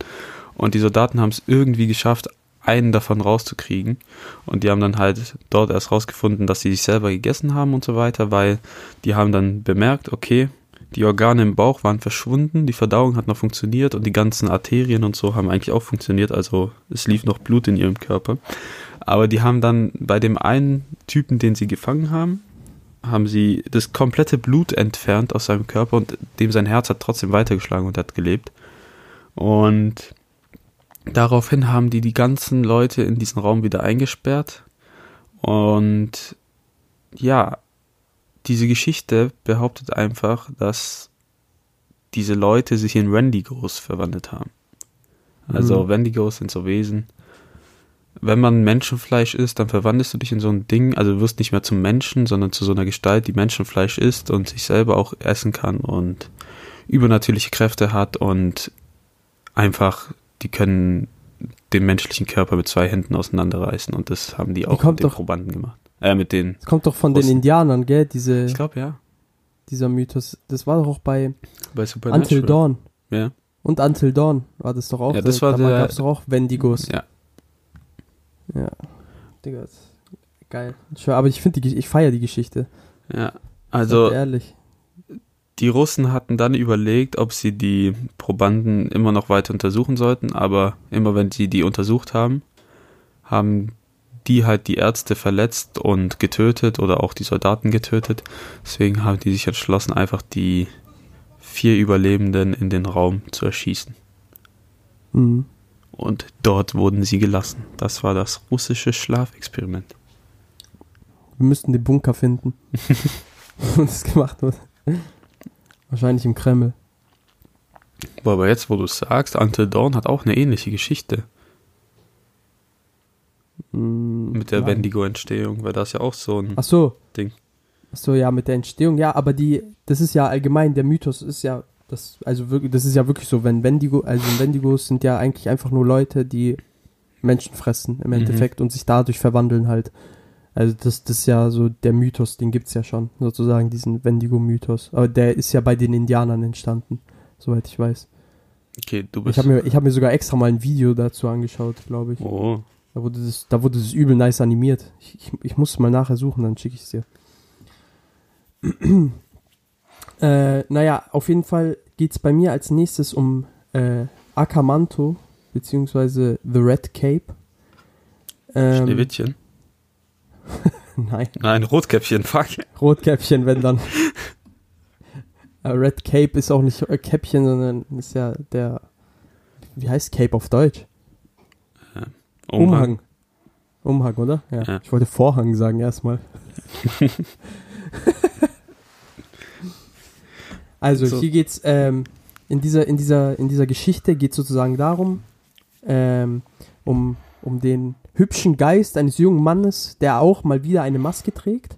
Und die Soldaten haben es irgendwie geschafft, einen davon rauszukriegen. Und die haben dann halt dort erst rausgefunden, dass sie sich selber gegessen haben und so weiter, weil die haben dann bemerkt, okay, die Organe im Bauch waren verschwunden, die Verdauung hat noch funktioniert und die ganzen Arterien und so haben eigentlich auch funktioniert, also es lief noch Blut in ihrem Körper. Aber die haben dann bei dem einen Typen, den sie gefangen haben, haben sie das komplette Blut entfernt aus seinem Körper und dem sein Herz hat trotzdem weitergeschlagen und hat gelebt. Und daraufhin haben die die ganzen Leute in diesen Raum wieder eingesperrt. Und ja, diese Geschichte behauptet einfach, dass diese Leute sich in Wendigos verwandelt haben. Also Mhm. Wendigos sind so Wesen. Wenn man Menschenfleisch isst, dann verwandelst du dich in so ein Ding, also du wirst nicht mehr zum Menschen, sondern zu so einer Gestalt, die Menschenfleisch isst und sich selber auch essen kann und übernatürliche Kräfte hat und einfach, die können den menschlichen Körper mit zwei Händen auseinanderreißen und das haben die auch kommt mit den doch- Probanden gemacht. Äh, mit den, Es kommt doch von den Russen. Indianern, gell? Diese, ich glaube ja, dieser Mythos. Das war doch auch bei bei. Until Dawn. Ja, Und Until Dawn war das doch auch. Ja, das äh, war da der- gab es doch auch Wendigos. ja. Ja. Digga, das ist geil. Aber ich finde die, ich feiere die Geschichte. ja. Also ehrlich. Die Russen hatten dann überlegt, ob sie die Probanden immer noch weiter untersuchen sollten, aber immer wenn sie die untersucht haben, haben die halt die Ärzte verletzt und getötet oder auch die Soldaten getötet. Deswegen haben die sich entschlossen, einfach die vier Überlebenden in den Raum zu erschießen. Mhm. Und dort wurden sie gelassen. Das war das russische Schlafexperiment. Wir müssten den Bunker finden. [laughs] Wo das gemacht wird. Wahrscheinlich im Kreml. Boah, aber jetzt, wo du es sagst, Until Dawn hat auch eine ähnliche Geschichte Mhm. mit der. Wendigo-Entstehung, weil das ja auch so ein Ach so. Ding. Ach so, ja, mit der Entstehung. Ja, aber die, das ist ja allgemein, der Mythos ist ja, das, also wirklich, das ist ja wirklich so, wenn Wendigo, also Wendigos sind ja eigentlich einfach nur Leute, die Menschen fressen im Mhm. Endeffekt und sich dadurch verwandeln halt. Also das, das ist ja so der Mythos, den gibt's ja schon, sozusagen, diesen Wendigo-Mythos. Aber der ist ja bei den Indianern entstanden, soweit ich weiß. Okay, du Ich bist. habe mir, ich hab mir sogar extra mal ein Video dazu angeschaut, glaube ich. oh, Da wurde das, da wurde das übel nice animiert. Ich, ich, ich muss es mal nachher suchen, dann schicke ich es dir. [clears throat] äh, naja, auf jeden Fall geht es bei mir als nächstes um äh, Akamanto, beziehungsweise The Red Cape. Ähm, Schneewittchen. [laughs] nein, Nein, Rotkäppchen, fuck. Rotkäppchen, wenn dann. Äh, Red Cape ist auch nicht äh, Käppchen, sondern ist ja der. Wie heißt Cape auf Deutsch? Umhang. Umhang, oder? Ja. Ja. Ich wollte Vorhang sagen erstmal. [laughs] also So. hier geht's ähm, in dieser in dieser in dieser Geschichte geht sozusagen darum ähm, um um den hübschen Geist eines jungen Mannes, der auch mal wieder eine Maske trägt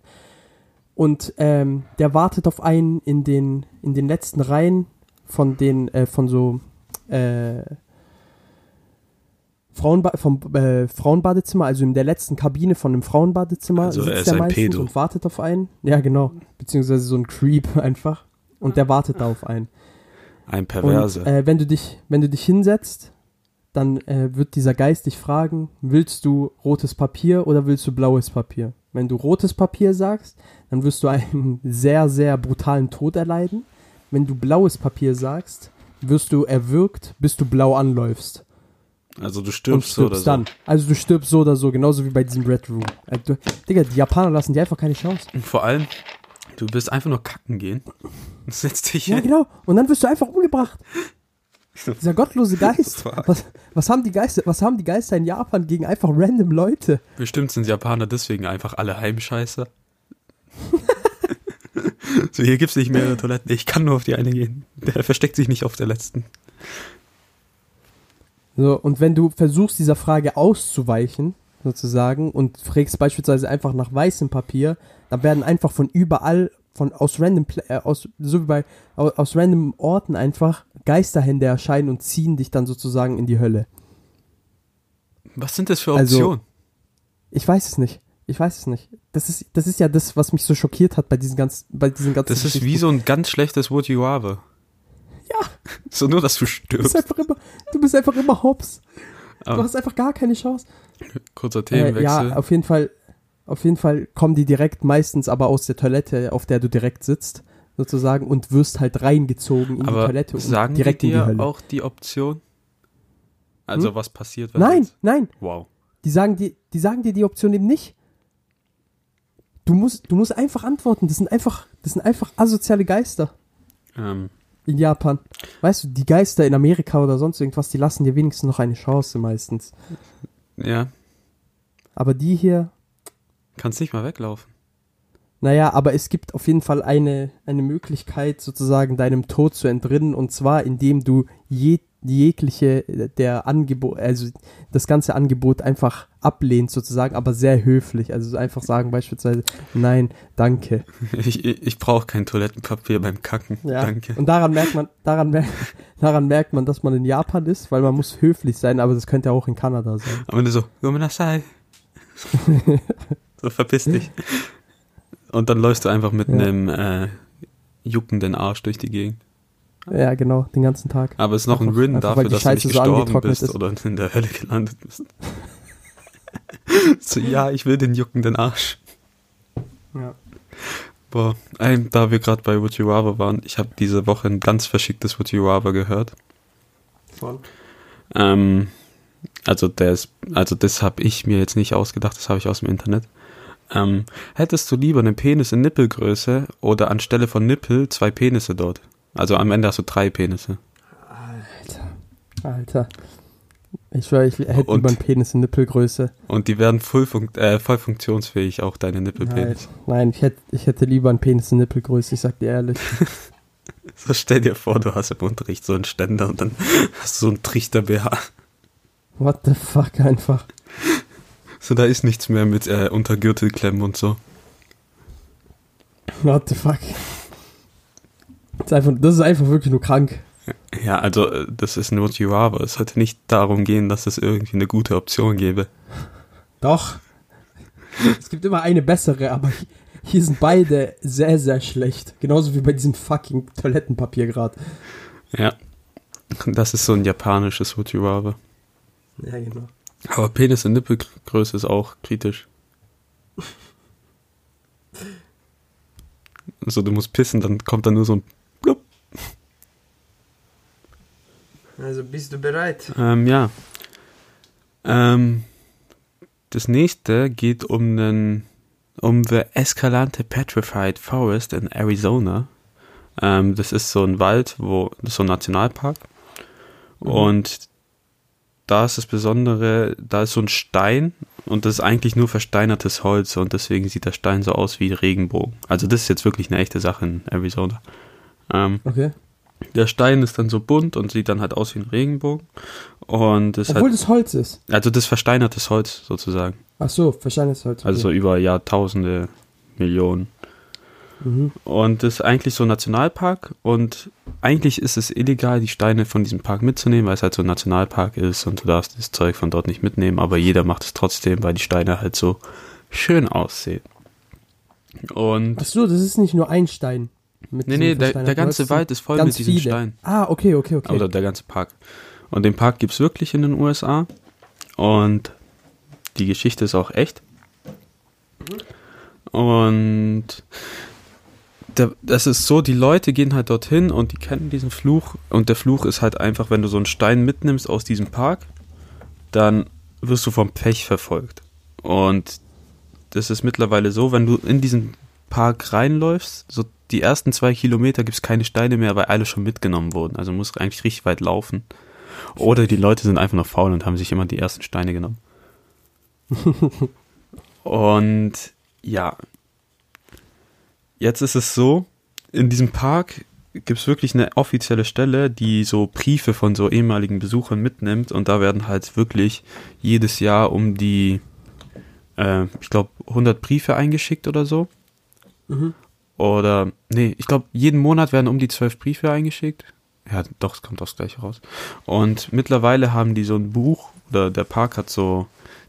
und ähm, der wartet auf einen in den in den letzten Reihen von den äh, von so äh, Frauenba vom äh, Frauenbadezimmer, also in der letzten Kabine von einem Frauenbadezimmer Also er sitzt ist er ein meistens Pedo. und wartet auf einen. Ja, genau. Beziehungsweise so ein Creep [laughs] einfach. Und der wartet da auf einen. Ein Perverse. Und äh, wenn du dich, wenn du dich hinsetzt, dann äh, wird dieser Geist dich fragen, willst du rotes Papier oder willst du blaues Papier? Wenn du rotes Papier sagst, dann wirst du einen [laughs] sehr, sehr brutalen Tod erleiden. wenn du blaues Papier sagst, wirst du erwürgt, bis du blau anläufst. Also du stirbst, stirbst so oder so. dann. Also du stirbst so oder so, genauso wie bei diesem Red Room. Äh, du, Digga, die Japaner lassen dir einfach keine Chance. Und vor allem, du wirst einfach nur kacken gehen. [laughs] Und setzt dich Ja, hin. genau. Und dann wirst du einfach umgebracht. Dieser gottlose [laughs] Geist. Was, was, haben die Geister, was haben die Geister in Japan gegen einfach random Leute? Bestimmt sind Japaner deswegen einfach alle Heimscheißer. [laughs] so, hier gibt's nicht mehrere Toiletten. Ich kann nur auf die eine gehen. Der versteckt sich nicht auf der letzten. So, und wenn du versuchst, dieser Frage auszuweichen, sozusagen, und fragst beispielsweise einfach nach weißem Papier, dann werden einfach von überall, von aus random, äh, aus, so wie bei, aus, aus random Orten einfach Geisterhände erscheinen und ziehen dich dann sozusagen in die Hölle. Was sind das für Also, Optionen? Ich weiß es nicht. Ich weiß es nicht. Das ist, das ist ja das, was mich so schockiert hat bei diesen ganzen, bei diesen ganzen das ist wie so ein ganz schlechtes Would You Rather. Ja. [laughs] So nur, dass du Du bist stirbst. einfach immer, du bist einfach immer hops. Du Aber hast einfach gar keine Chance. kurzer Äh, Themenwechsel. ja, auf jeden Fall, auf jeden Fall kommen die direkt meistens aber aus der Toilette, auf der du direkt sitzt, sozusagen, und wirst halt reingezogen in die Aber Toilette und sagen direkt die in die dir Hölle. auch die Option? Also Hm? was passiert? wenn nein, jetzt- nein, Wow. die sagen, die, die sagen dir die Option eben nicht. Du musst, du musst einfach antworten. Das sind einfach, das sind einfach asoziale Geister Ähm, in Japan. Weißt du, die Geister in Amerika oder sonst irgendwas, die lassen dir wenigstens noch eine Chance meistens. ja, Aber die hier, kannst nicht mal weglaufen. Naja, aber es gibt auf jeden Fall eine, eine Möglichkeit, sozusagen deinem Tod zu entrinnen, und zwar indem du je, jegliche äh, der Angebot, also das ganze Angebot einfach ablehnst, sozusagen, aber sehr höflich. Also einfach sagen beispielsweise, nein, danke. [laughs] Ich, ich, brauche kein Toilettenpapier beim Kacken. Ja. Danke. Und daran merkt man, daran merkt, [laughs] daran merkt man, dass man in Japan ist, weil man muss höflich sein, aber das könnte auch in Kanada sein. Aber wenn du so, Gomenasai. [laughs] so verpiss dich. Und dann läufst du einfach mit Ja. einem äh, juckenden Arsch durch die Gegend. Ja, genau, den ganzen Tag. Aber es ist noch ein Einfach- Win einfach, dafür, dass du nicht Scheiße gestorben bist ist. oder in der Hölle gelandet bist. so, ja, ich will den juckenden Arsch. Ja. Boah, ein, da wir gerade bei Would You Rather waren, ich habe diese Woche ein ganz verschicktes Would You Rather gehört. Ähm, also das, also das habe ich mir jetzt nicht ausgedacht, das habe ich aus dem Internet. Ähm, hättest du lieber einen Penis in Nippelgröße oder anstelle von Nippel zwei Penisse dort? Also am Ende hast du drei Penisse. Alter. Alter. Ich schwör, ich hätte Und- lieber einen Penis in Nippelgröße. Und die werden voll, funkt, äh, voll funktionsfähig, auch deine Nein, Nippelpenis. nein ich, hätte, ich hätte lieber einen Penis in Nippelgröße, ich sag dir ehrlich. [laughs] So stell dir vor, du hast im Unterricht so einen Ständer und dann [laughs] hast du so einen Trichter BH. What the fuck einfach. So, da ist nichts mehr mit äh, Untergürtelklemmen und so. What the fuck. Das ist einfach, das ist einfach wirklich nur krank. Ja, also äh, das ist nur aber es sollte nicht darum gehen, dass es irgendwie eine gute Option gäbe. Doch. Es gibt immer eine bessere, aber hi- hier sind beide sehr, sehr schlecht. Genauso wie bei diesem fucking Toilettenpapier gerade. Ja. Das ist so ein japanisches rather. Ja, genau. Aber Penis in Nippelgröße ist auch kritisch. So, du musst pissen, dann kommt da nur so ein Blub. Also bist du bereit? Ähm, ja. Ähm, das nächste geht um den, um the Escalante Petrified Forest in Arizona. Ähm, das ist so ein Wald, wo, das ist so ein Nationalpark. Mhm. Und da ist das Besondere, da ist so ein Stein und das ist eigentlich nur versteinertes Holz und deswegen sieht der Stein so aus wie Regenbogen. Also das ist jetzt wirklich eine echte Sache in Arizona. Ähm, Okay. der Stein ist dann so bunt und sieht dann halt aus wie ein Regenbogen. Und ist Obwohl halt, das Holz ist. also das versteinertes Holz sozusagen. Ach so, verstanden Holz. okay. Also so über Jahrtausende, Millionen. Mhm. Und das ist eigentlich so ein Nationalpark und eigentlich ist es illegal, die Steine von diesem Park mitzunehmen, weil es halt so ein Nationalpark ist und du darfst das Zeug von dort nicht mitnehmen, aber jeder macht es trotzdem, weil die Steine halt so schön aussehen. Und Ach so, das ist nicht nur ein Stein. Mit nee, nee, der, der ganze Wald ist voll mit diesen viele. Steinen. Ah, okay, okay, okay. Oder der ganze Park. Und den Park gibt's wirklich in den USA. Und die Geschichte ist auch echt. Und der, das ist so, die Leute gehen halt dorthin und die kennen diesen Fluch und der Fluch ist halt einfach, wenn du so einen Stein mitnimmst aus diesem Park, dann wirst du vom Pech verfolgt. Und das ist mittlerweile so, wenn du in diesen Park reinläufst, so die ersten zwei Kilometer gibt es keine Steine mehr, weil alle schon mitgenommen wurden. Also musst du eigentlich richtig weit laufen. Oder die Leute sind einfach noch faul und haben sich immer die ersten Steine genommen. [laughs] und ja, jetzt ist es so, in diesem Park gibt es wirklich eine offizielle Stelle, die so Briefe von so ehemaligen Besuchern mitnimmt und da werden halt wirklich jedes Jahr um die, äh, ich glaube, 100 Briefe eingeschickt oder so. Mhm. Oder, nee, ich glaube, jeden Monat werden um die 12 Briefe eingeschickt. Ja, doch, es kommt aufs Gleiche raus. Und mittlerweile haben die so ein Buch, oder der Park hat so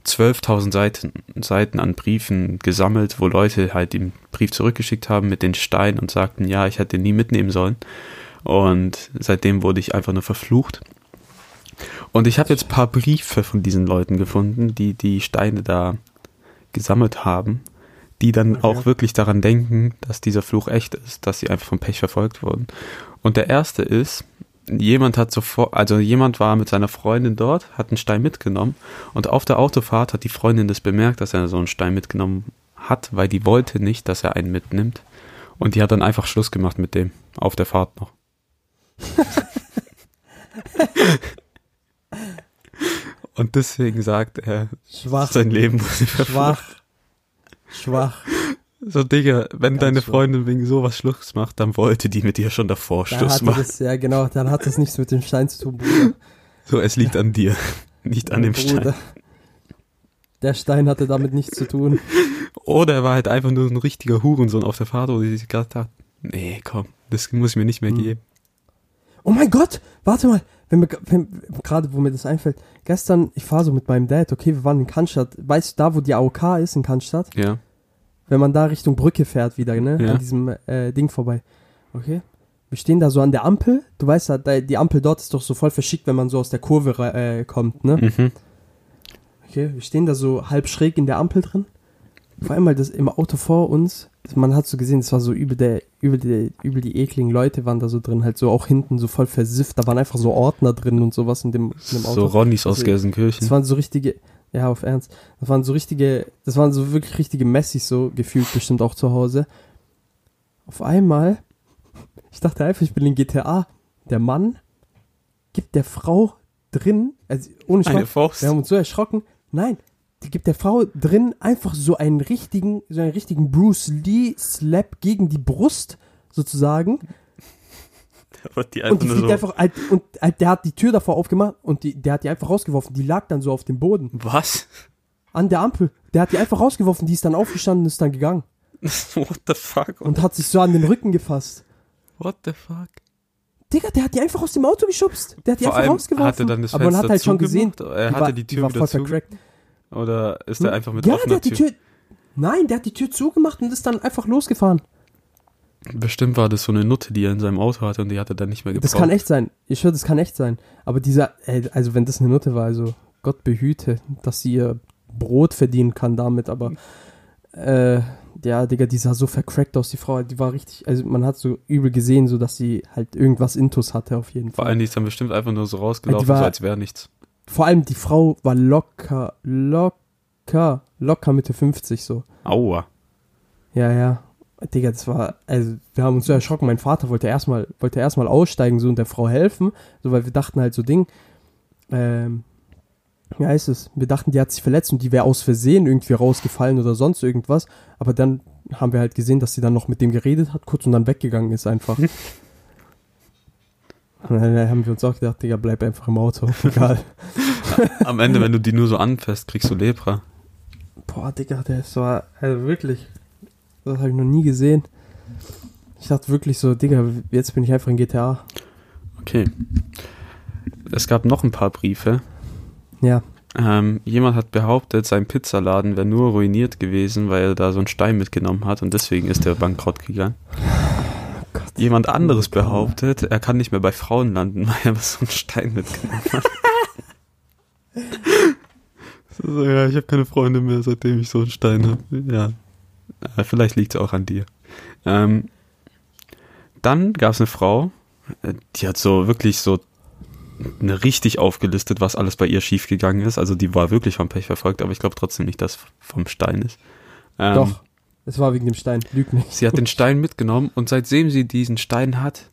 12.000 Seiten, Seiten an Briefen gesammelt, wo Leute halt den Brief zurückgeschickt haben mit den Steinen und sagten, ja, ich hätte nie mitnehmen sollen. Und seitdem wurde ich einfach nur verflucht. Und ich habe jetzt ein paar Briefe von diesen Leuten gefunden, die die Steine da gesammelt haben, die dann okay. auch wirklich daran denken, dass dieser Fluch echt ist, dass sie einfach vom Pech verfolgt wurden. Und der erste ist, jemand hat sofort, also jemand war mit seiner Freundin dort, hat einen Stein mitgenommen und auf der Autofahrt hat die Freundin das bemerkt, dass er so einen Stein mitgenommen hat, weil die wollte nicht, dass er einen mitnimmt. Und die hat dann einfach Schluss gemacht mit dem, auf der Fahrt noch. [laughs] und deswegen sagt er, Schwach. sein Leben wurde Schwach. Schwach. So, Digga, wenn Ganz deine Freundin wegen sowas Schluss macht, dann wollte die mit dir schon davor da Schluss machen. Das, ja, genau, dann hat das nichts mit dem Stein zu tun, Bruder. So, es liegt an dir, [laughs] nicht an dem Bruder. Stein. Der Stein hatte damit nichts zu tun. Oder er war halt einfach nur ein richtiger Hurensohn auf der Fahrt, wo sie sich gedacht hat, nee, komm, das muss ich mir nicht mehr hm. geben. Oh mein Gott, warte mal, wenn mir, wenn, gerade wo mir das einfällt, gestern, ich fahre so mit meinem Dad, okay, wir waren in Cannstatt, weißt du da, wo die AOK ist in Cannstatt? Ja wenn man da Richtung Brücke fährt wieder, ne? Ja. An diesem äh, Ding vorbei. Okay. Wir stehen da so an der Ampel. Du weißt ja, die Ampel dort ist doch so voll verschickt, wenn man so aus der Kurve äh, kommt, ne? Mhm. Okay, wir stehen da so halb schräg in der Ampel drin. Vor allem das im Auto vor uns, man hat so gesehen, es war so übel der, übel die, übel die ekligen Leute waren da so drin, halt so auch hinten so voll versifft, da waren einfach so Ordner drin und sowas in dem, in dem Auto. So Ronnys aus also, Gelsenkirchen. Das waren so richtige, ja, auf Ernst. Das waren so richtige, das waren so wirklich richtige Messis so gefühlt bestimmt auch zu Hause. Auf einmal, [laughs] ich dachte einfach, ich bin in GTA. Der Mann gibt der Frau drin, also ohne Schmack, Eine Faust. wir haben uns so erschrocken. Nein, die gibt der Frau drin einfach so einen richtigen, so einen richtigen Bruce Lee Slap gegen die Brust sozusagen. [laughs] Die und die so einfach, halt, und halt, der hat die Tür davor aufgemacht und die, der hat die einfach rausgeworfen. Die lag dann so auf dem Boden. Was? An der Ampel. Der hat die einfach rausgeworfen, die ist dann aufgestanden und ist dann gegangen. [laughs] What the fuck? Und hat sich so an den Rücken gefasst. What the fuck? Digga, der hat die einfach aus dem Auto geschubst. Der hat die Vor einfach rausgeworfen. Hatte dann das Aber man hat halt schon gesehen. Er hatte die, Tür wieder zu. Oder ist er hm? einfach mit ja, offener der hat die Tür? Nein, der hat die Tür zugemacht und ist dann einfach losgefahren. Bestimmt war das so eine Nutte, die er in seinem Auto hatte und die hat er dann nicht mehr gebraucht. Das kann echt sein. Ich schwöre, das kann echt sein. Aber dieser, ey, also wenn das eine Nutte war, also Gott behüte, dass sie ihr Brot verdienen kann damit, aber äh, ja, Digga, die sah so vercrackt aus, die Frau, die war richtig, also man hat so übel gesehen, so dass sie halt irgendwas Intus hatte auf jeden Fall. Vor allem, die ist dann bestimmt einfach nur so rausgelaufen, war, so als wäre nichts. Vor allem die Frau war locker, locker, locker Mitte 50 so. Aua. Ja, ja. Digga, das war, also wir haben uns so erschrocken. Mein Vater wollte erstmal, wollte erstmal aussteigen so und der Frau helfen, so weil wir dachten halt so Ding, ähm, wie heißt es? Wir dachten, die hat sich verletzt und die wäre aus Versehen irgendwie rausgefallen oder sonst irgendwas. Aber dann haben wir halt gesehen, dass sie dann noch mit dem geredet hat, kurz und dann weggegangen ist einfach. [laughs] und dann haben wir uns auch gedacht, Digga, bleib einfach im Auto. [laughs] Egal. Am Ende, wenn du die nur so anfasst, kriegst du Lepra. Boah, Digga, der ist so, also wirklich. Das habe ich noch nie gesehen. Ich dachte wirklich so, Digga, jetzt bin ich einfach in GTA. Okay. Es gab noch ein paar Briefe. Ja. Ähm, jemand hat behauptet, sein Pizzaladen wäre nur ruiniert gewesen, weil er da so einen Stein mitgenommen hat und deswegen ist er bankrott gegangen. Oh jemand anderes behauptet, er kann nicht mehr bei Frauen landen, [laughs] weil er so einen Stein mitgenommen hat. [laughs] so, ja, ich habe keine Freunde mehr, seitdem ich so einen Stein habe. Ja, äh, vielleicht liegt es auch an dir. Ähm, Dann gab es eine Frau, äh, die hat so wirklich so eine richtig aufgelistet, was alles bei ihr schiefgegangen ist. Also die war wirklich vom Pech verfolgt, aber ich glaube trotzdem nicht, dass vom Stein ist. Ähm, Doch, es war wegen dem Stein. Lüg nicht. Sie hat den [laughs] Stein mitgenommen und seitdem sie diesen Stein hat,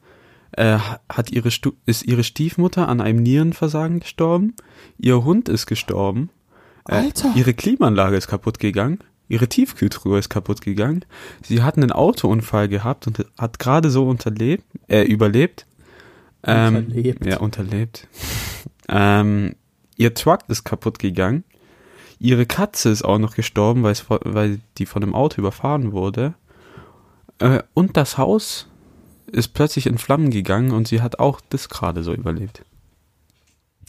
äh, hat ihre Stu ist ihre Stiefmutter an einem Nierenversagen gestorben. Ihr Hund ist gestorben. Äh, Alter. Ihre Klimaanlage ist kaputt gegangen. Ihre Tiefkühltruhe ist kaputt gegangen. Sie hat einen Autounfall gehabt und hat gerade so unterlebt, äh, überlebt. Ähm, Unterlebt. Ja, unterlebt. [laughs] ähm, ihr Truck ist kaputt gegangen. Ihre Katze ist auch noch gestorben, weil, es, weil die von einem Auto überfahren wurde. Äh, und das Haus ist plötzlich in Flammen gegangen und sie hat auch das gerade so überlebt.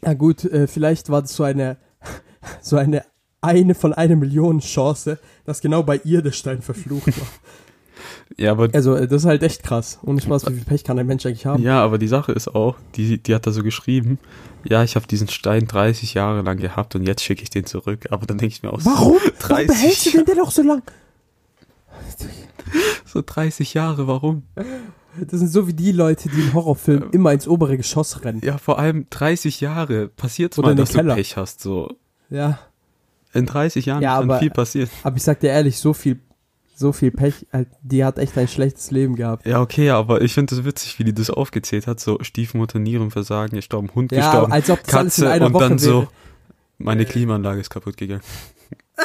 Na gut, äh, vielleicht war das so eine, [laughs] so eine eine von einer Million Chance, dass genau bei ihr der Stein verflucht war. [laughs] Ja, aber Also, äh, das ist halt echt krass. Ohne Spaß, wie viel Pech kann ein Mensch eigentlich haben? Ja, aber die Sache ist auch, die, die hat da so geschrieben, ja, ich habe diesen Stein 30 Jahre lang gehabt und jetzt schicke ich den zurück. Aber dann denke ich mir auch, Warum? So, Warum behältst du 30, denn den doch so lang? [laughs] so 30 Jahre, warum? Das sind so wie die Leute, die in Horrorfilmen immer ins obere Geschoss rennen. Ja, vor allem 30 Jahre passiert's Oder mal, den dass Keller. du Pech hast. So Ja. In 30 Jahren Ja, kann aber- viel passieren. Aber ich sag dir ehrlich, so viel, so viel Pech, halt, die hat echt ein schlechtes Leben gehabt. Ja, okay, aber ich finde es witzig, wie die das aufgezählt hat. So Stiefmutter, Nierenversagen, gestorben, Hund Ja, gestorben, als ob das alles in Katze einer und Woche dann so, wäre. meine Klimaanlage ist kaputt gegangen. [laughs]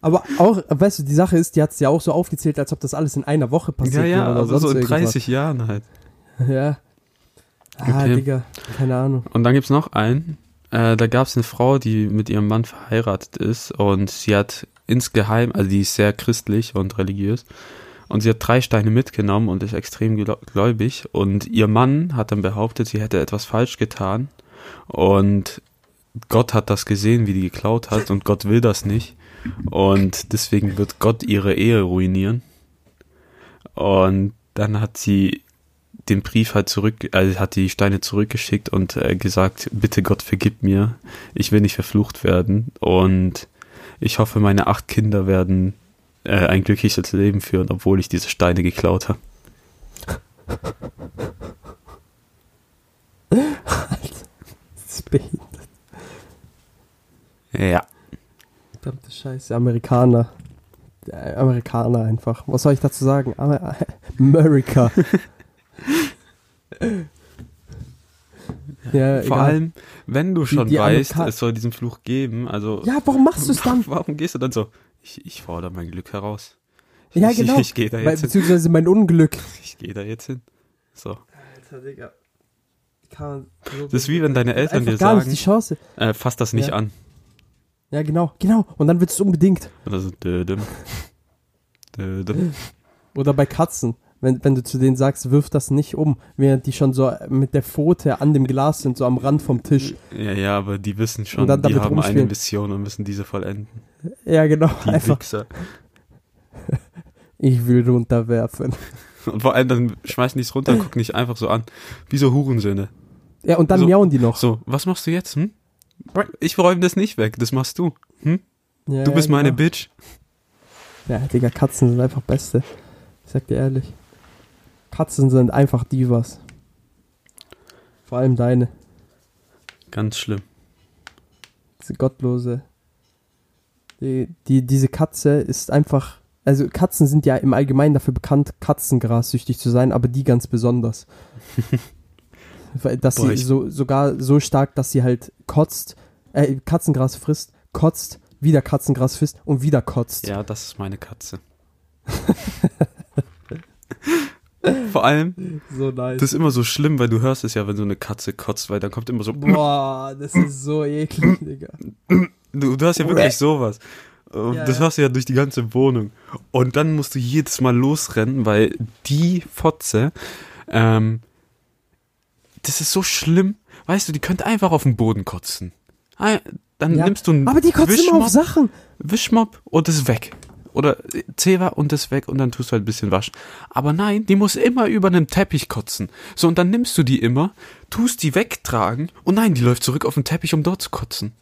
Aber auch, weißt du, die Sache ist, die hat es ja auch so aufgezählt, als ob das alles in einer Woche passiert Ja, ja, wäre oder sonst so in irgendwas. 30 Jahren halt. [laughs] Ja. Ah, Okay. Digga, keine Ahnung. Und dann gibt's noch einen. Äh, da gab's eine Frau, die mit ihrem Mann verheiratet ist und sie hat insgeheim, also die ist sehr christlich und religiös und sie hat drei Steine mitgenommen und ist extrem gläu- gläubig. Und ihr Mann hat dann behauptet, sie hätte etwas falsch getan. Und Gott hat das gesehen, wie die geklaut hat und Gott will das nicht. Und deswegen wird Gott ihre Ehe ruinieren. Und dann hat sie den Brief halt zurück, also hat die Steine zurückgeschickt und äh, gesagt, bitte Gott vergib mir, ich will nicht verflucht werden und ich hoffe, meine acht Kinder werden äh, ein glückliches Leben führen, obwohl ich diese Steine geklaut habe. Das ist behindert. Ja. Verdammte Scheiße, Amerikaner. Äh, Amerikaner einfach. Was soll ich dazu sagen? Amer [laughs] America. [laughs] ja, Vor egal. allem, wenn du schon die weißt, Amerika- es soll diesen Fluch geben, also Ja, warum machst du es dann? [laughs] warum gehst du dann so? Ich, ich fordere mein Glück heraus. Ja, [laughs] ich, genau. Ich, ich gehe da Weil, jetzt hin. beziehungsweise mein Unglück. Ich gehe da jetzt hin. So. Alter, Digga. Kann Das ist wie wenn deine Eltern dir sagen, die Chance. äh, fass das nicht Ja. an. Ja, genau, genau. Und dann wird es unbedingt. Oder so, dödem. Dödem. Oder bei Katzen. Wenn, wenn du zu denen sagst, wirf das nicht um, während die schon so mit der Pfote an dem Glas sind, so am Rand vom Tisch. Ja, ja, aber die wissen schon, dann die haben eine rumspielen. Mission und müssen diese vollenden. Ja, genau. Die Einfach, Wichser. ich will runterwerfen. Und vor allem dann schmeißen die es runter gucken dich einfach so an. Wie so Hurensöhne. Ja, und dann So- miauen die noch. So, was machst du jetzt, hm? Ich räume das nicht weg, das machst du. Hm? Ja, Du bist ja, meine genau. Bitch. Ja, Digga, Katzen sind einfach Beste. Ich sag dir ehrlich. Katzen sind einfach Divas. Vor allem deine. Ganz schlimm. Diese gottlose. Die, die, diese Katze ist einfach. Also Katzen sind ja im Allgemeinen dafür bekannt, Katzengrassüchtig zu sein, aber die ganz besonders. [laughs] Dass Boah, sie so, sogar so stark, dass sie halt kotzt, äh, Katzengras frisst, kotzt, wieder Katzengras frisst und wieder kotzt. Ja, das ist meine Katze. [laughs] [laughs] Vor allem, So nice. das ist immer so schlimm, weil du hörst es ja, wenn so eine Katze kotzt, weil dann kommt immer so. Boah, das ist so [laughs] eklig, Digga. Du, du hast ja wirklich sowas. Ja, das hörst du ja durch die ganze Wohnung. Und dann musst du jedes Mal losrennen, weil die Fotze, ähm, das ist so schlimm. Weißt du, die könnte einfach auf den Boden kotzen. Ah, Dann Ja, nimmst du einen Aber die kotzt immer auf Sachen. Wischmopp und ist weg. Oder Zewa und ist weg und dann tust du halt ein bisschen waschen. Aber nein, die muss immer über einen Teppich kotzen. So, und dann nimmst du die immer, tust die wegtragen und nein, die läuft zurück auf den Teppich, um dort zu kotzen.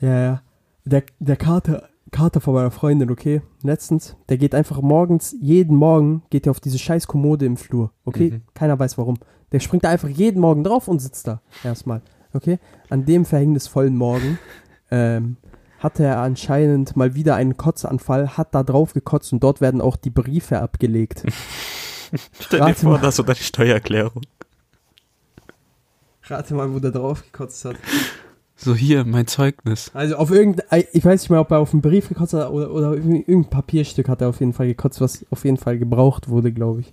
Ja, ja. Der, der Kater, Kater von meiner Freundin, okay? Letztens, der geht einfach morgens, jeden Morgen geht er auf diese scheiß Kommode im Flur, okay? Mhm. Keiner weiß warum. Der springt da einfach jeden Morgen drauf und sitzt da erstmal, okay? An dem verhängnisvollen Morgen [laughs] ähm, hatte er anscheinend mal wieder einen Kotzanfall, hat da drauf gekotzt und dort werden auch die Briefe abgelegt. [laughs] Stell Rate dir vor, mal. das so deine Steuererklärung. Rate mal, wo der drauf gekotzt hat. So, hier, mein Zeugnis. Also auf irgendein, ich weiß nicht mehr, ob er auf einen Brief gekotzt hat oder, oder irgendein irgendein Papierstück hat er auf jeden Fall gekotzt, was auf jeden Fall gebraucht wurde, glaube ich.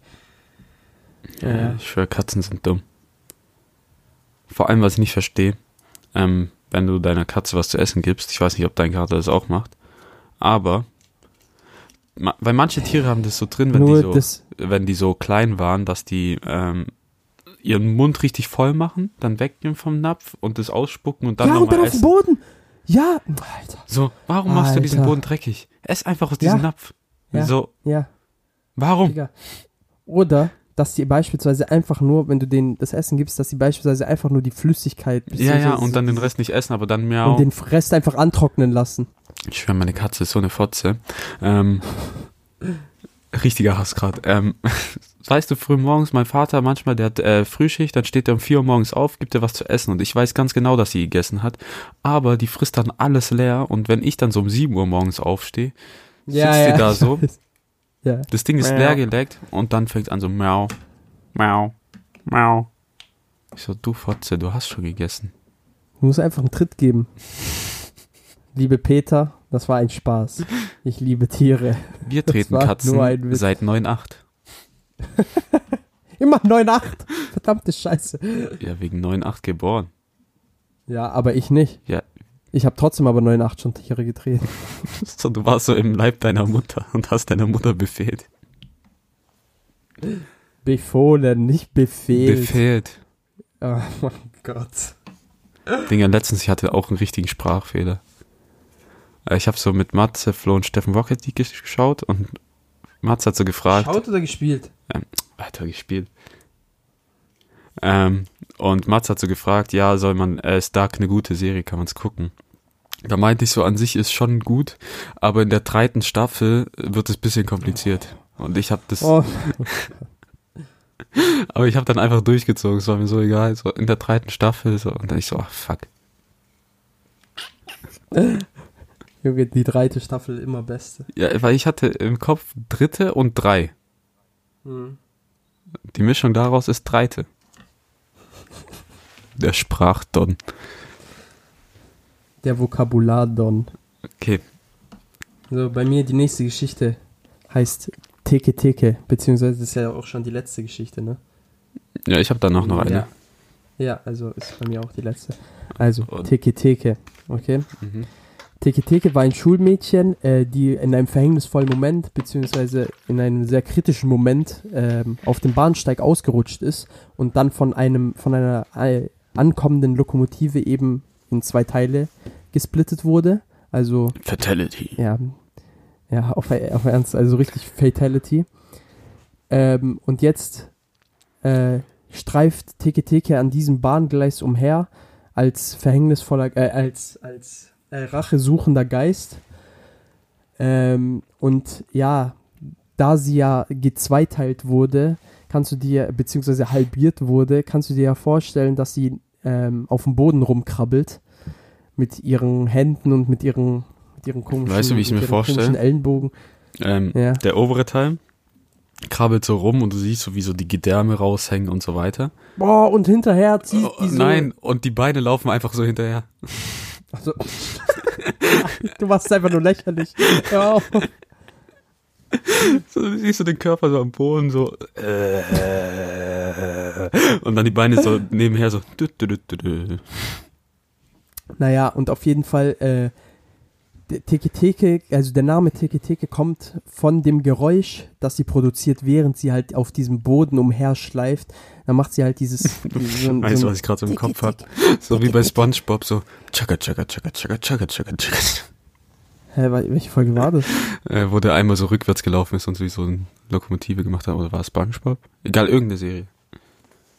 Ja, ja. Ich schwöre, Katzen sind dumm. Vor allem, was ich nicht verstehe, ähm, wenn du deiner Katze was zu essen gibst, ich weiß nicht, ob dein Kater das auch macht, aber, ma weil manche Tiere haben das so drin, wenn Nur die so, wenn die so klein waren, dass die ähm, ihren Mund richtig voll machen, dann wegnehmen vom Napf und das ausspucken und dann ja, und dann nochmal auf dem essen. Boden. Ja, Alter. So, warum machst du diesen Alter. Boden dreckig? Ess einfach aus diesem Ja. Napf. Ja. So, Ja, warum? Digga. Oder, dass die beispielsweise einfach nur, wenn du denen das Essen gibst, dass die beispielsweise einfach nur die Flüssigkeit Ja, ja, und dann den Rest nicht essen, aber dann miau. und den Rest einfach antrocknen lassen. Ich schwöre, meine Katze ist so eine Fotze. Ähm, [laughs] richtiger Hass grad. Ähm, [laughs] weißt du, früh morgens, mein Vater manchmal, der hat äh, Frühschicht, dann steht er um 4 Uhr morgens auf, gibt er was zu essen und ich weiß ganz genau, dass sie gegessen hat, aber die frisst dann alles leer und wenn ich dann so um 7 Uhr morgens aufstehe, sitzt sie da so, [laughs] Ja. das Ding ist leer geleckt und dann fängt an so miau, miau, miau. Ich so, du Fotze, du hast schon gegessen. Du musst einfach einen Tritt geben. [laughs] Liebe Peter, das war ein Spaß. Ich liebe Tiere. Wir treten Katzen nur ein Witz. seit 9,8. [laughs] Immer 9,8. Verdammte Scheiße. Ja, wegen 9,8 geboren. Ja, aber ich nicht. Ja. Ich habe trotzdem aber 9,8 schon Tiere getreten. So, du warst so im Leib deiner Mutter und hast deiner Mutter befehlt. Befohlen, nicht befehlt. Befehlt. oh mein Gott. Dinger, letztens, ich hatte auch einen richtigen Sprachfehler. Äh, Ich habe so mit Matze, Flo und Steffen Rocket League geschaut und Matze hat so gefragt, Schaut oder gespielt? weiter gespielt. Ähm, und Matze hat so gefragt, ja, soll man, äh, ist Dark eine gute Serie, kann man's gucken? Da meinte ich so, an sich ist schon gut, aber in der dritten Staffel wird es bisschen kompliziert. Und ich habe das, Oh, [laughs] aber ich habe dann einfach durchgezogen, es war mir so egal, so in der dritten Staffel, so, und dann ich so, ach fuck. Junge, die dritte Staffel immer beste. Ja, weil ich hatte im Kopf dritte und drei. Hm. Die Mischung daraus ist dreite. Der Sprachdon. Der Vokabulardon. Okay, So, bei mir die nächste Geschichte heißt Teke Teke, beziehungsweise das ist ja auch schon die letzte Geschichte, ne? ja, ich habe dann auch noch eine. Ja. Ja, also ist bei mir auch die letzte. Also, Und- Teke Teke, okay? Mhm. Teke Teke war ein Schulmädchen, äh, die in einem verhängnisvollen Moment, beziehungsweise in einem sehr kritischen Moment ähm, auf dem Bahnsteig ausgerutscht ist und dann von einem, von einer äh, ankommenden Lokomotive eben in zwei Teile gesplittet wurde. Also Fatality. ja, ja, auf, auf Ernst, also richtig Fatality. Ähm, und jetzt äh, streift Teke Teke an diesem Bahngleis umher als verhängnisvoller, äh, als, als äh, rachesuchender Geist. Ähm, und ja, da sie ja gezweiteilt wurde, kannst du dir, beziehungsweise halbiert wurde, kannst du dir ja vorstellen, dass sie ähm, auf dem Boden rumkrabbelt mit ihren Händen und mit ihren, mit ihren komischen, Weißt du, wie ich mir vorstelle? komischen Ellenbogen. Ähm, Ja. Der obere Teil krabbelt so rum und du siehst so, wie so die Gedärme raushängen und so weiter. Boah, und hinterher zieht Oh, die so. Nein, und die Beine laufen einfach so hinterher. Also, du machst es einfach nur lächerlich. Hör auf. So, du siehst du den Körper so am Boden so. Äh, und dann die Beine so nebenher so. dü, dü, dü. Naja, und auf jeden Fall, äh, der Teke Teke, also der Name Teke Teke kommt von dem Geräusch, das sie produziert, während sie halt auf diesem Boden umherschleift. Dann macht sie halt dieses. [laughs] so ein- Weißt so du, ein- was ich gerade so im Kopf hab? So wie bei Spongebob, so. Chaka, chaka, chaka, chaka, chaka, chaka, chaka. Hä, welche Folge war das? [laughs] Äh, wo der einmal so rückwärts gelaufen ist und so wie so eine Lokomotive gemacht hat. Oder war es Spongebob? Egal, irgendeine Serie.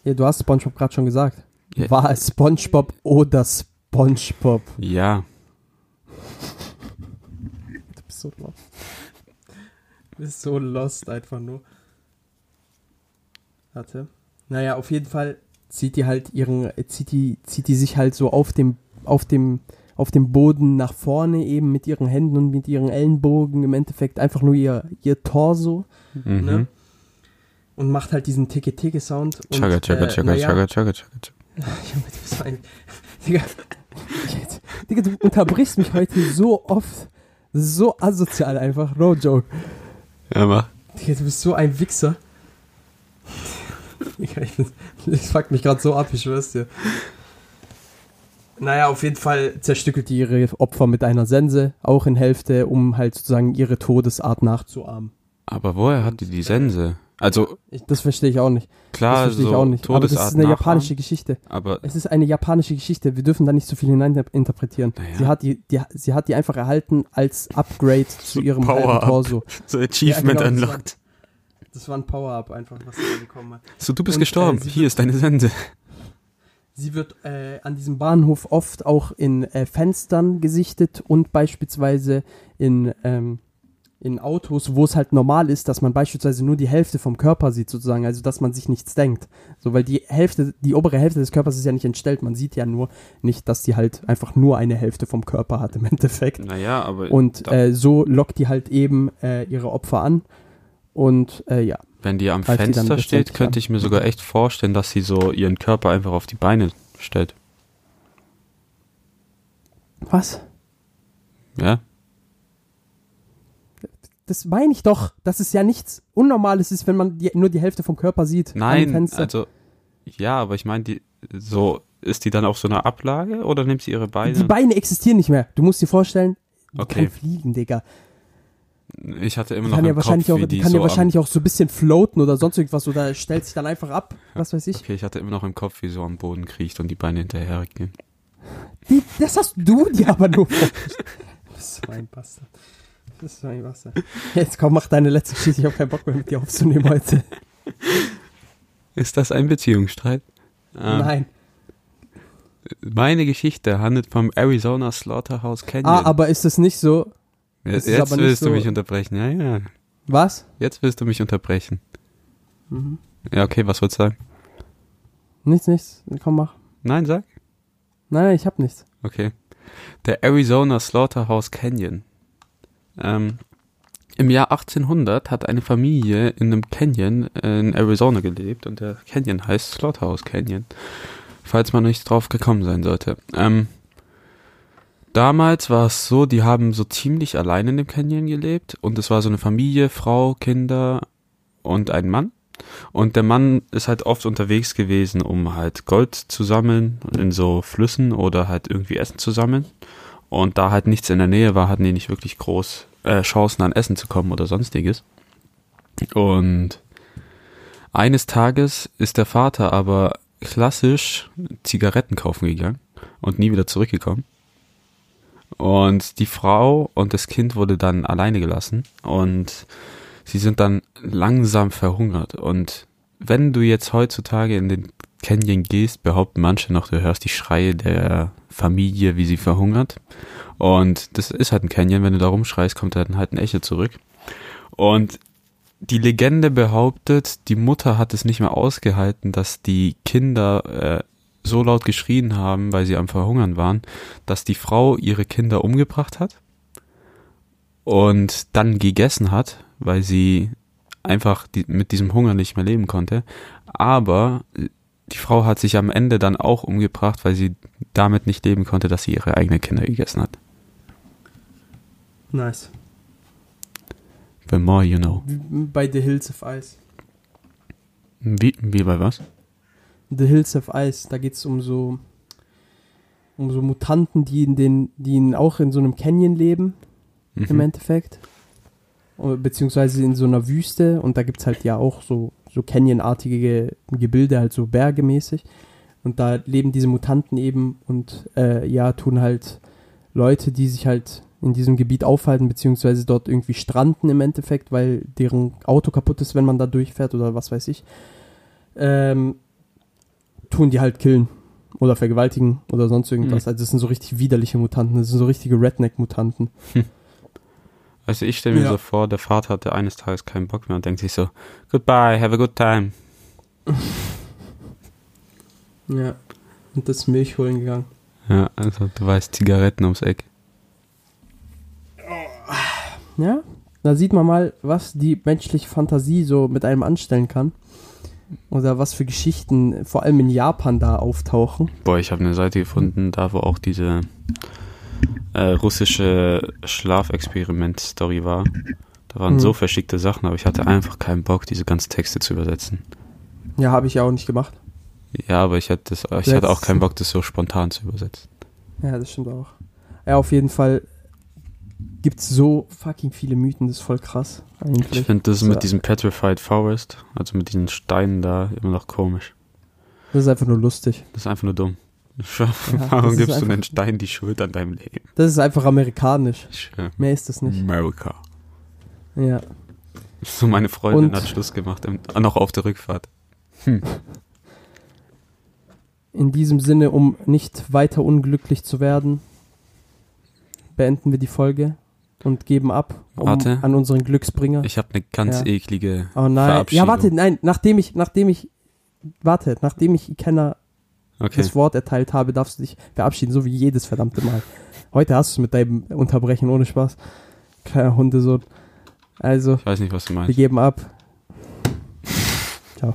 Ja, du hast SpongeBob gerade schon gesagt. Ja. War es SpongeBob oder SpongeBob? Ja. [laughs] so lost. Du bist so lost einfach nur. Warte. Naja, auf jeden Fall zieht die halt ihren, zieht die, zieht die sich halt so auf dem, auf dem, auf dem Boden nach vorne eben mit ihren Händen und mit ihren Ellenbogen im Endeffekt einfach nur ihr, ihr Torso, Mhm. ne? Und macht halt diesen Ticke-Ticke-Sound. und, Chugga, chugga, äh, chugga, chugga, chugga, chugga. [laughs] Digga, Digga, du unterbrichst mich heute so oft. So asozial einfach, no joke. Ja, mach. Digga, du bist so ein Wichser. Ich das fuckt mich gerade so ab, ich schwör's dir. Naja, auf jeden Fall zerstückelt die ihre Opfer mit einer Sense, auch in Hälfte, um halt sozusagen ihre Todesart nachzuahmen. Aber woher hat die die Sense? Also, Ich, das verstehe ich auch nicht. Das klar, verstehe so ich auch nicht. Aber das ist Todesart eine nachahmen, japanische Geschichte. Aber Es ist eine japanische Geschichte. Wir dürfen da nicht so viel hineininterpretieren. Naja. Sie, hat die, die, sie hat die einfach erhalten als Upgrade zu [laughs] ihrem halben Power-Up. Torso. [laughs] so Achievement Ja, genau, das unlocked. Das war ein Power-Up einfach, was sie bekommen hat. So, du bist Und, gestorben. äh, Hier ist deine Sense. Sie wird äh, an diesem Bahnhof oft auch in äh, Fenstern gesichtet und beispielsweise in, ähm, in Autos, wo es halt normal ist, dass man beispielsweise nur die Hälfte vom Körper sieht, sozusagen, also dass man sich nichts denkt. So, weil die Hälfte, die obere Hälfte des Körpers ist ja nicht entstellt, man sieht ja nur nicht, dass die halt einfach nur eine Hälfte vom Körper hat im Endeffekt. Naja, aber Und äh, so lockt die halt eben äh, ihre Opfer an. Und äh, ja, wenn die am greift die Fenster steht, könnte ich mir sogar echt vorstellen, dass sie so ihren Körper einfach auf die Beine stellt. was? Ja? Das meine ich doch, dass es ja nichts Unnormales ist, wenn man die, nur die Hälfte vom Körper sieht. Nein, Fenster. also, ja, aber ich meine, die, so, ist die dann auf so einer Ablage oder nimmt sie ihre Beine? die Beine existieren nicht mehr. Du musst dir vorstellen, die Okay. kann fliegen, Digga. Ich hatte immer Die noch kann ja im wahrscheinlich, Kopf, auch, wie die die kann so ja wahrscheinlich auch so ein bisschen floaten oder sonst irgendwas oder stellt sich dann einfach ab, was weiß am, ich. Okay, ich hatte immer noch im Kopf, wie so am Boden kriecht und die Beine hinterhergehen. Die, das hast du dir aber nur bist so ein Bastard. Bist so ein Bastard. Jetzt komm, mach deine letzte Geschichte. Ich habe keinen Bock mehr mit dir aufzunehmen heute. Ist das ein Beziehungsstreit? Ähm, Nein. Meine Geschichte handelt vom Arizona Slaughterhouse Canyon. Ah, aber ist es nicht so? Jetzt es jetzt willst du so- mich unterbrechen. Ja, ja. Was? Jetzt willst du mich unterbrechen. Mhm. Ja, okay, was wolltest du sagen? Nichts, nichts. Komm, mach. Nein, sag. Nein, nein, ich hab nichts. Okay. Der Arizona Slaughterhouse Canyon. Ähm, Im Jahr 1800 hat eine Familie in einem Canyon in Arizona gelebt und der Canyon heißt Slaughterhouse Canyon. Falls man nicht drauf gekommen sein sollte. Ähm, damals war es so, die haben so ziemlich allein in dem Canyon gelebt und es war so eine Familie, Frau, Kinder und ein Mann. Und der Mann ist halt oft unterwegs gewesen, um halt Gold zu sammeln in so Flüssen oder halt irgendwie Essen zu sammeln. Und da halt nichts in der Nähe war, hatten die nicht wirklich groß äh, Chancen an Essen zu kommen oder sonstiges. Und eines Tages ist der Vater aber klassisch Zigaretten kaufen gegangen und nie wieder zurückgekommen. Und die Frau und das Kind wurde dann alleine gelassen und sie sind dann langsam verhungert. Und wenn du jetzt heutzutage in den Canyon gehst, behaupten manche noch, du hörst die Schreie der Familie, wie sie verhungert. Und das ist halt ein Canyon, wenn du da rumschreist, kommt dann halt ein Echo zurück. Und die Legende behauptet, die Mutter hat es nicht mehr ausgehalten, dass die Kinder äh, so laut geschrien haben, weil sie am Verhungern waren, dass die Frau ihre Kinder umgebracht hat und dann gegessen hat, weil sie einfach die, mit diesem Hunger nicht mehr leben konnte. Aber die Frau hat sich am Ende dann auch umgebracht, weil sie damit nicht leben konnte, dass sie ihre eigenen Kinder gegessen hat. Nice. The more you know. Bei The Hills of Ice. Wie, wie bei was? The Hills of Ice, da geht's um so um so Mutanten, die in den, die in, auch in so einem Canyon leben, im Mhm. Endeffekt. Oder- Beziehungsweise in so einer Wüste und da gibt's halt ja auch so, so Canyon-artige Gebilde, halt so bergemäßig. Und da leben diese Mutanten eben und äh, ja, tun halt Leute, die sich halt in diesem Gebiet aufhalten, beziehungsweise dort irgendwie stranden im Endeffekt, weil deren Auto kaputt ist, wenn man da durchfährt oder was weiß ich. Ähm, tun die halt killen oder vergewaltigen oder sonst irgendwas. Mhm. Also das sind so richtig widerliche Mutanten, das sind so richtige Redneck-Mutanten. Also ich stelle mir Ja. so vor, der Vater hatte eines Tages keinen Bock mehr und denkt sich so, goodbye, have a good time. [laughs] Ja. Und das Milch holen gegangen. Ja, also du weißt, Zigaretten ums Eck. Ja, da sieht man mal, was die menschliche Fantasie so mit einem anstellen kann. Oder was für Geschichten vor allem in Japan da auftauchen. Boah, ich habe eine Seite gefunden, da wo auch diese äh, russische Schlafexperiment-Story war. Da waren Mhm. so verschickte Sachen, aber ich hatte einfach keinen Bock, diese ganzen Texte zu übersetzen. Ja, habe ich ja auch nicht gemacht. Ja, aber ich hatte, das, ich hatte auch keinen Bock, das so spontan zu übersetzen. Ja, das stimmt auch. Ja, auf jeden Fall gibt's so fucking viele Mythen, das ist voll krass. Eigentlich. Ich finde das Ja. mit diesem Petrified Forest, also mit diesen Steinen da, immer noch komisch. Das ist einfach nur lustig. Das ist einfach nur dumm. [laughs] das Warum ist gibst du einfach- einen Stein die Schuld an deinem Leben? Das ist einfach amerikanisch. Schön. Mehr ist das nicht. America. Ja. So meine Freundin Und- hat Schluss gemacht, noch auf der Rückfahrt. In diesem Sinne, um nicht weiter unglücklich zu werden, beenden wir die Folge und geben ab um, Warte. an unseren Glücksbringer. Ich habe eine ganz Ja. eklige oh nein. Verabschiedung. Ja, warte, nein, nachdem ich, nachdem ich, warte, nachdem ich Kenner Okay. das Wort erteilt habe, darfst du dich verabschieden, so wie jedes verdammte Mal. Heute hast du es mit deinem Unterbrechen ohne Spaß. Kleiner Hundesohn. Also, Ich weiß nicht, was du wir meinst. geben ab. Ciao.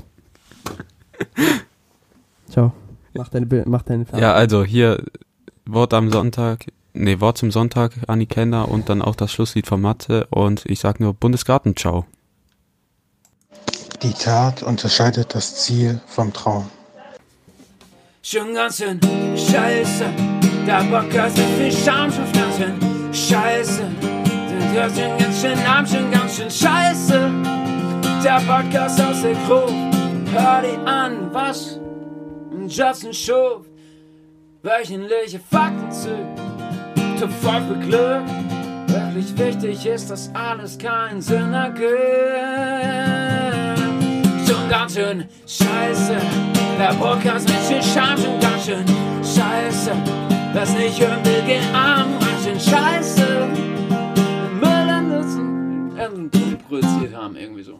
[laughs] Ciao. Mach deine, mach deine Ja, also hier Wort am Sonntag, nee, Wort zum Sonntag, Anni Kenner und dann auch das Schlusslied von Mathe und ich sag nur Bundesgarten, ciao. Die Tat unterscheidet das Ziel vom Traum. Schon ganz schön scheiße. Der Podcast ist viel Scham, schon ganz schön scheiße. Du hörst schon ganz schön arm, schon ganz schön scheiße. Der Podcast aus der Gruppe. Hör dir an, was Justin Schuf. Wöchentliche Fakten zu. Zum Volk beglückt. Wirklich wichtig ist, dass alles keinen Sinn ergibt schon ganz schön scheiße. Der Podcast mit viel Scham schon ganz schön scheiße. Wer nicht hören will, geh arm, ganz schön scheiße. Müll an Nutzen, haben, irgendwie so.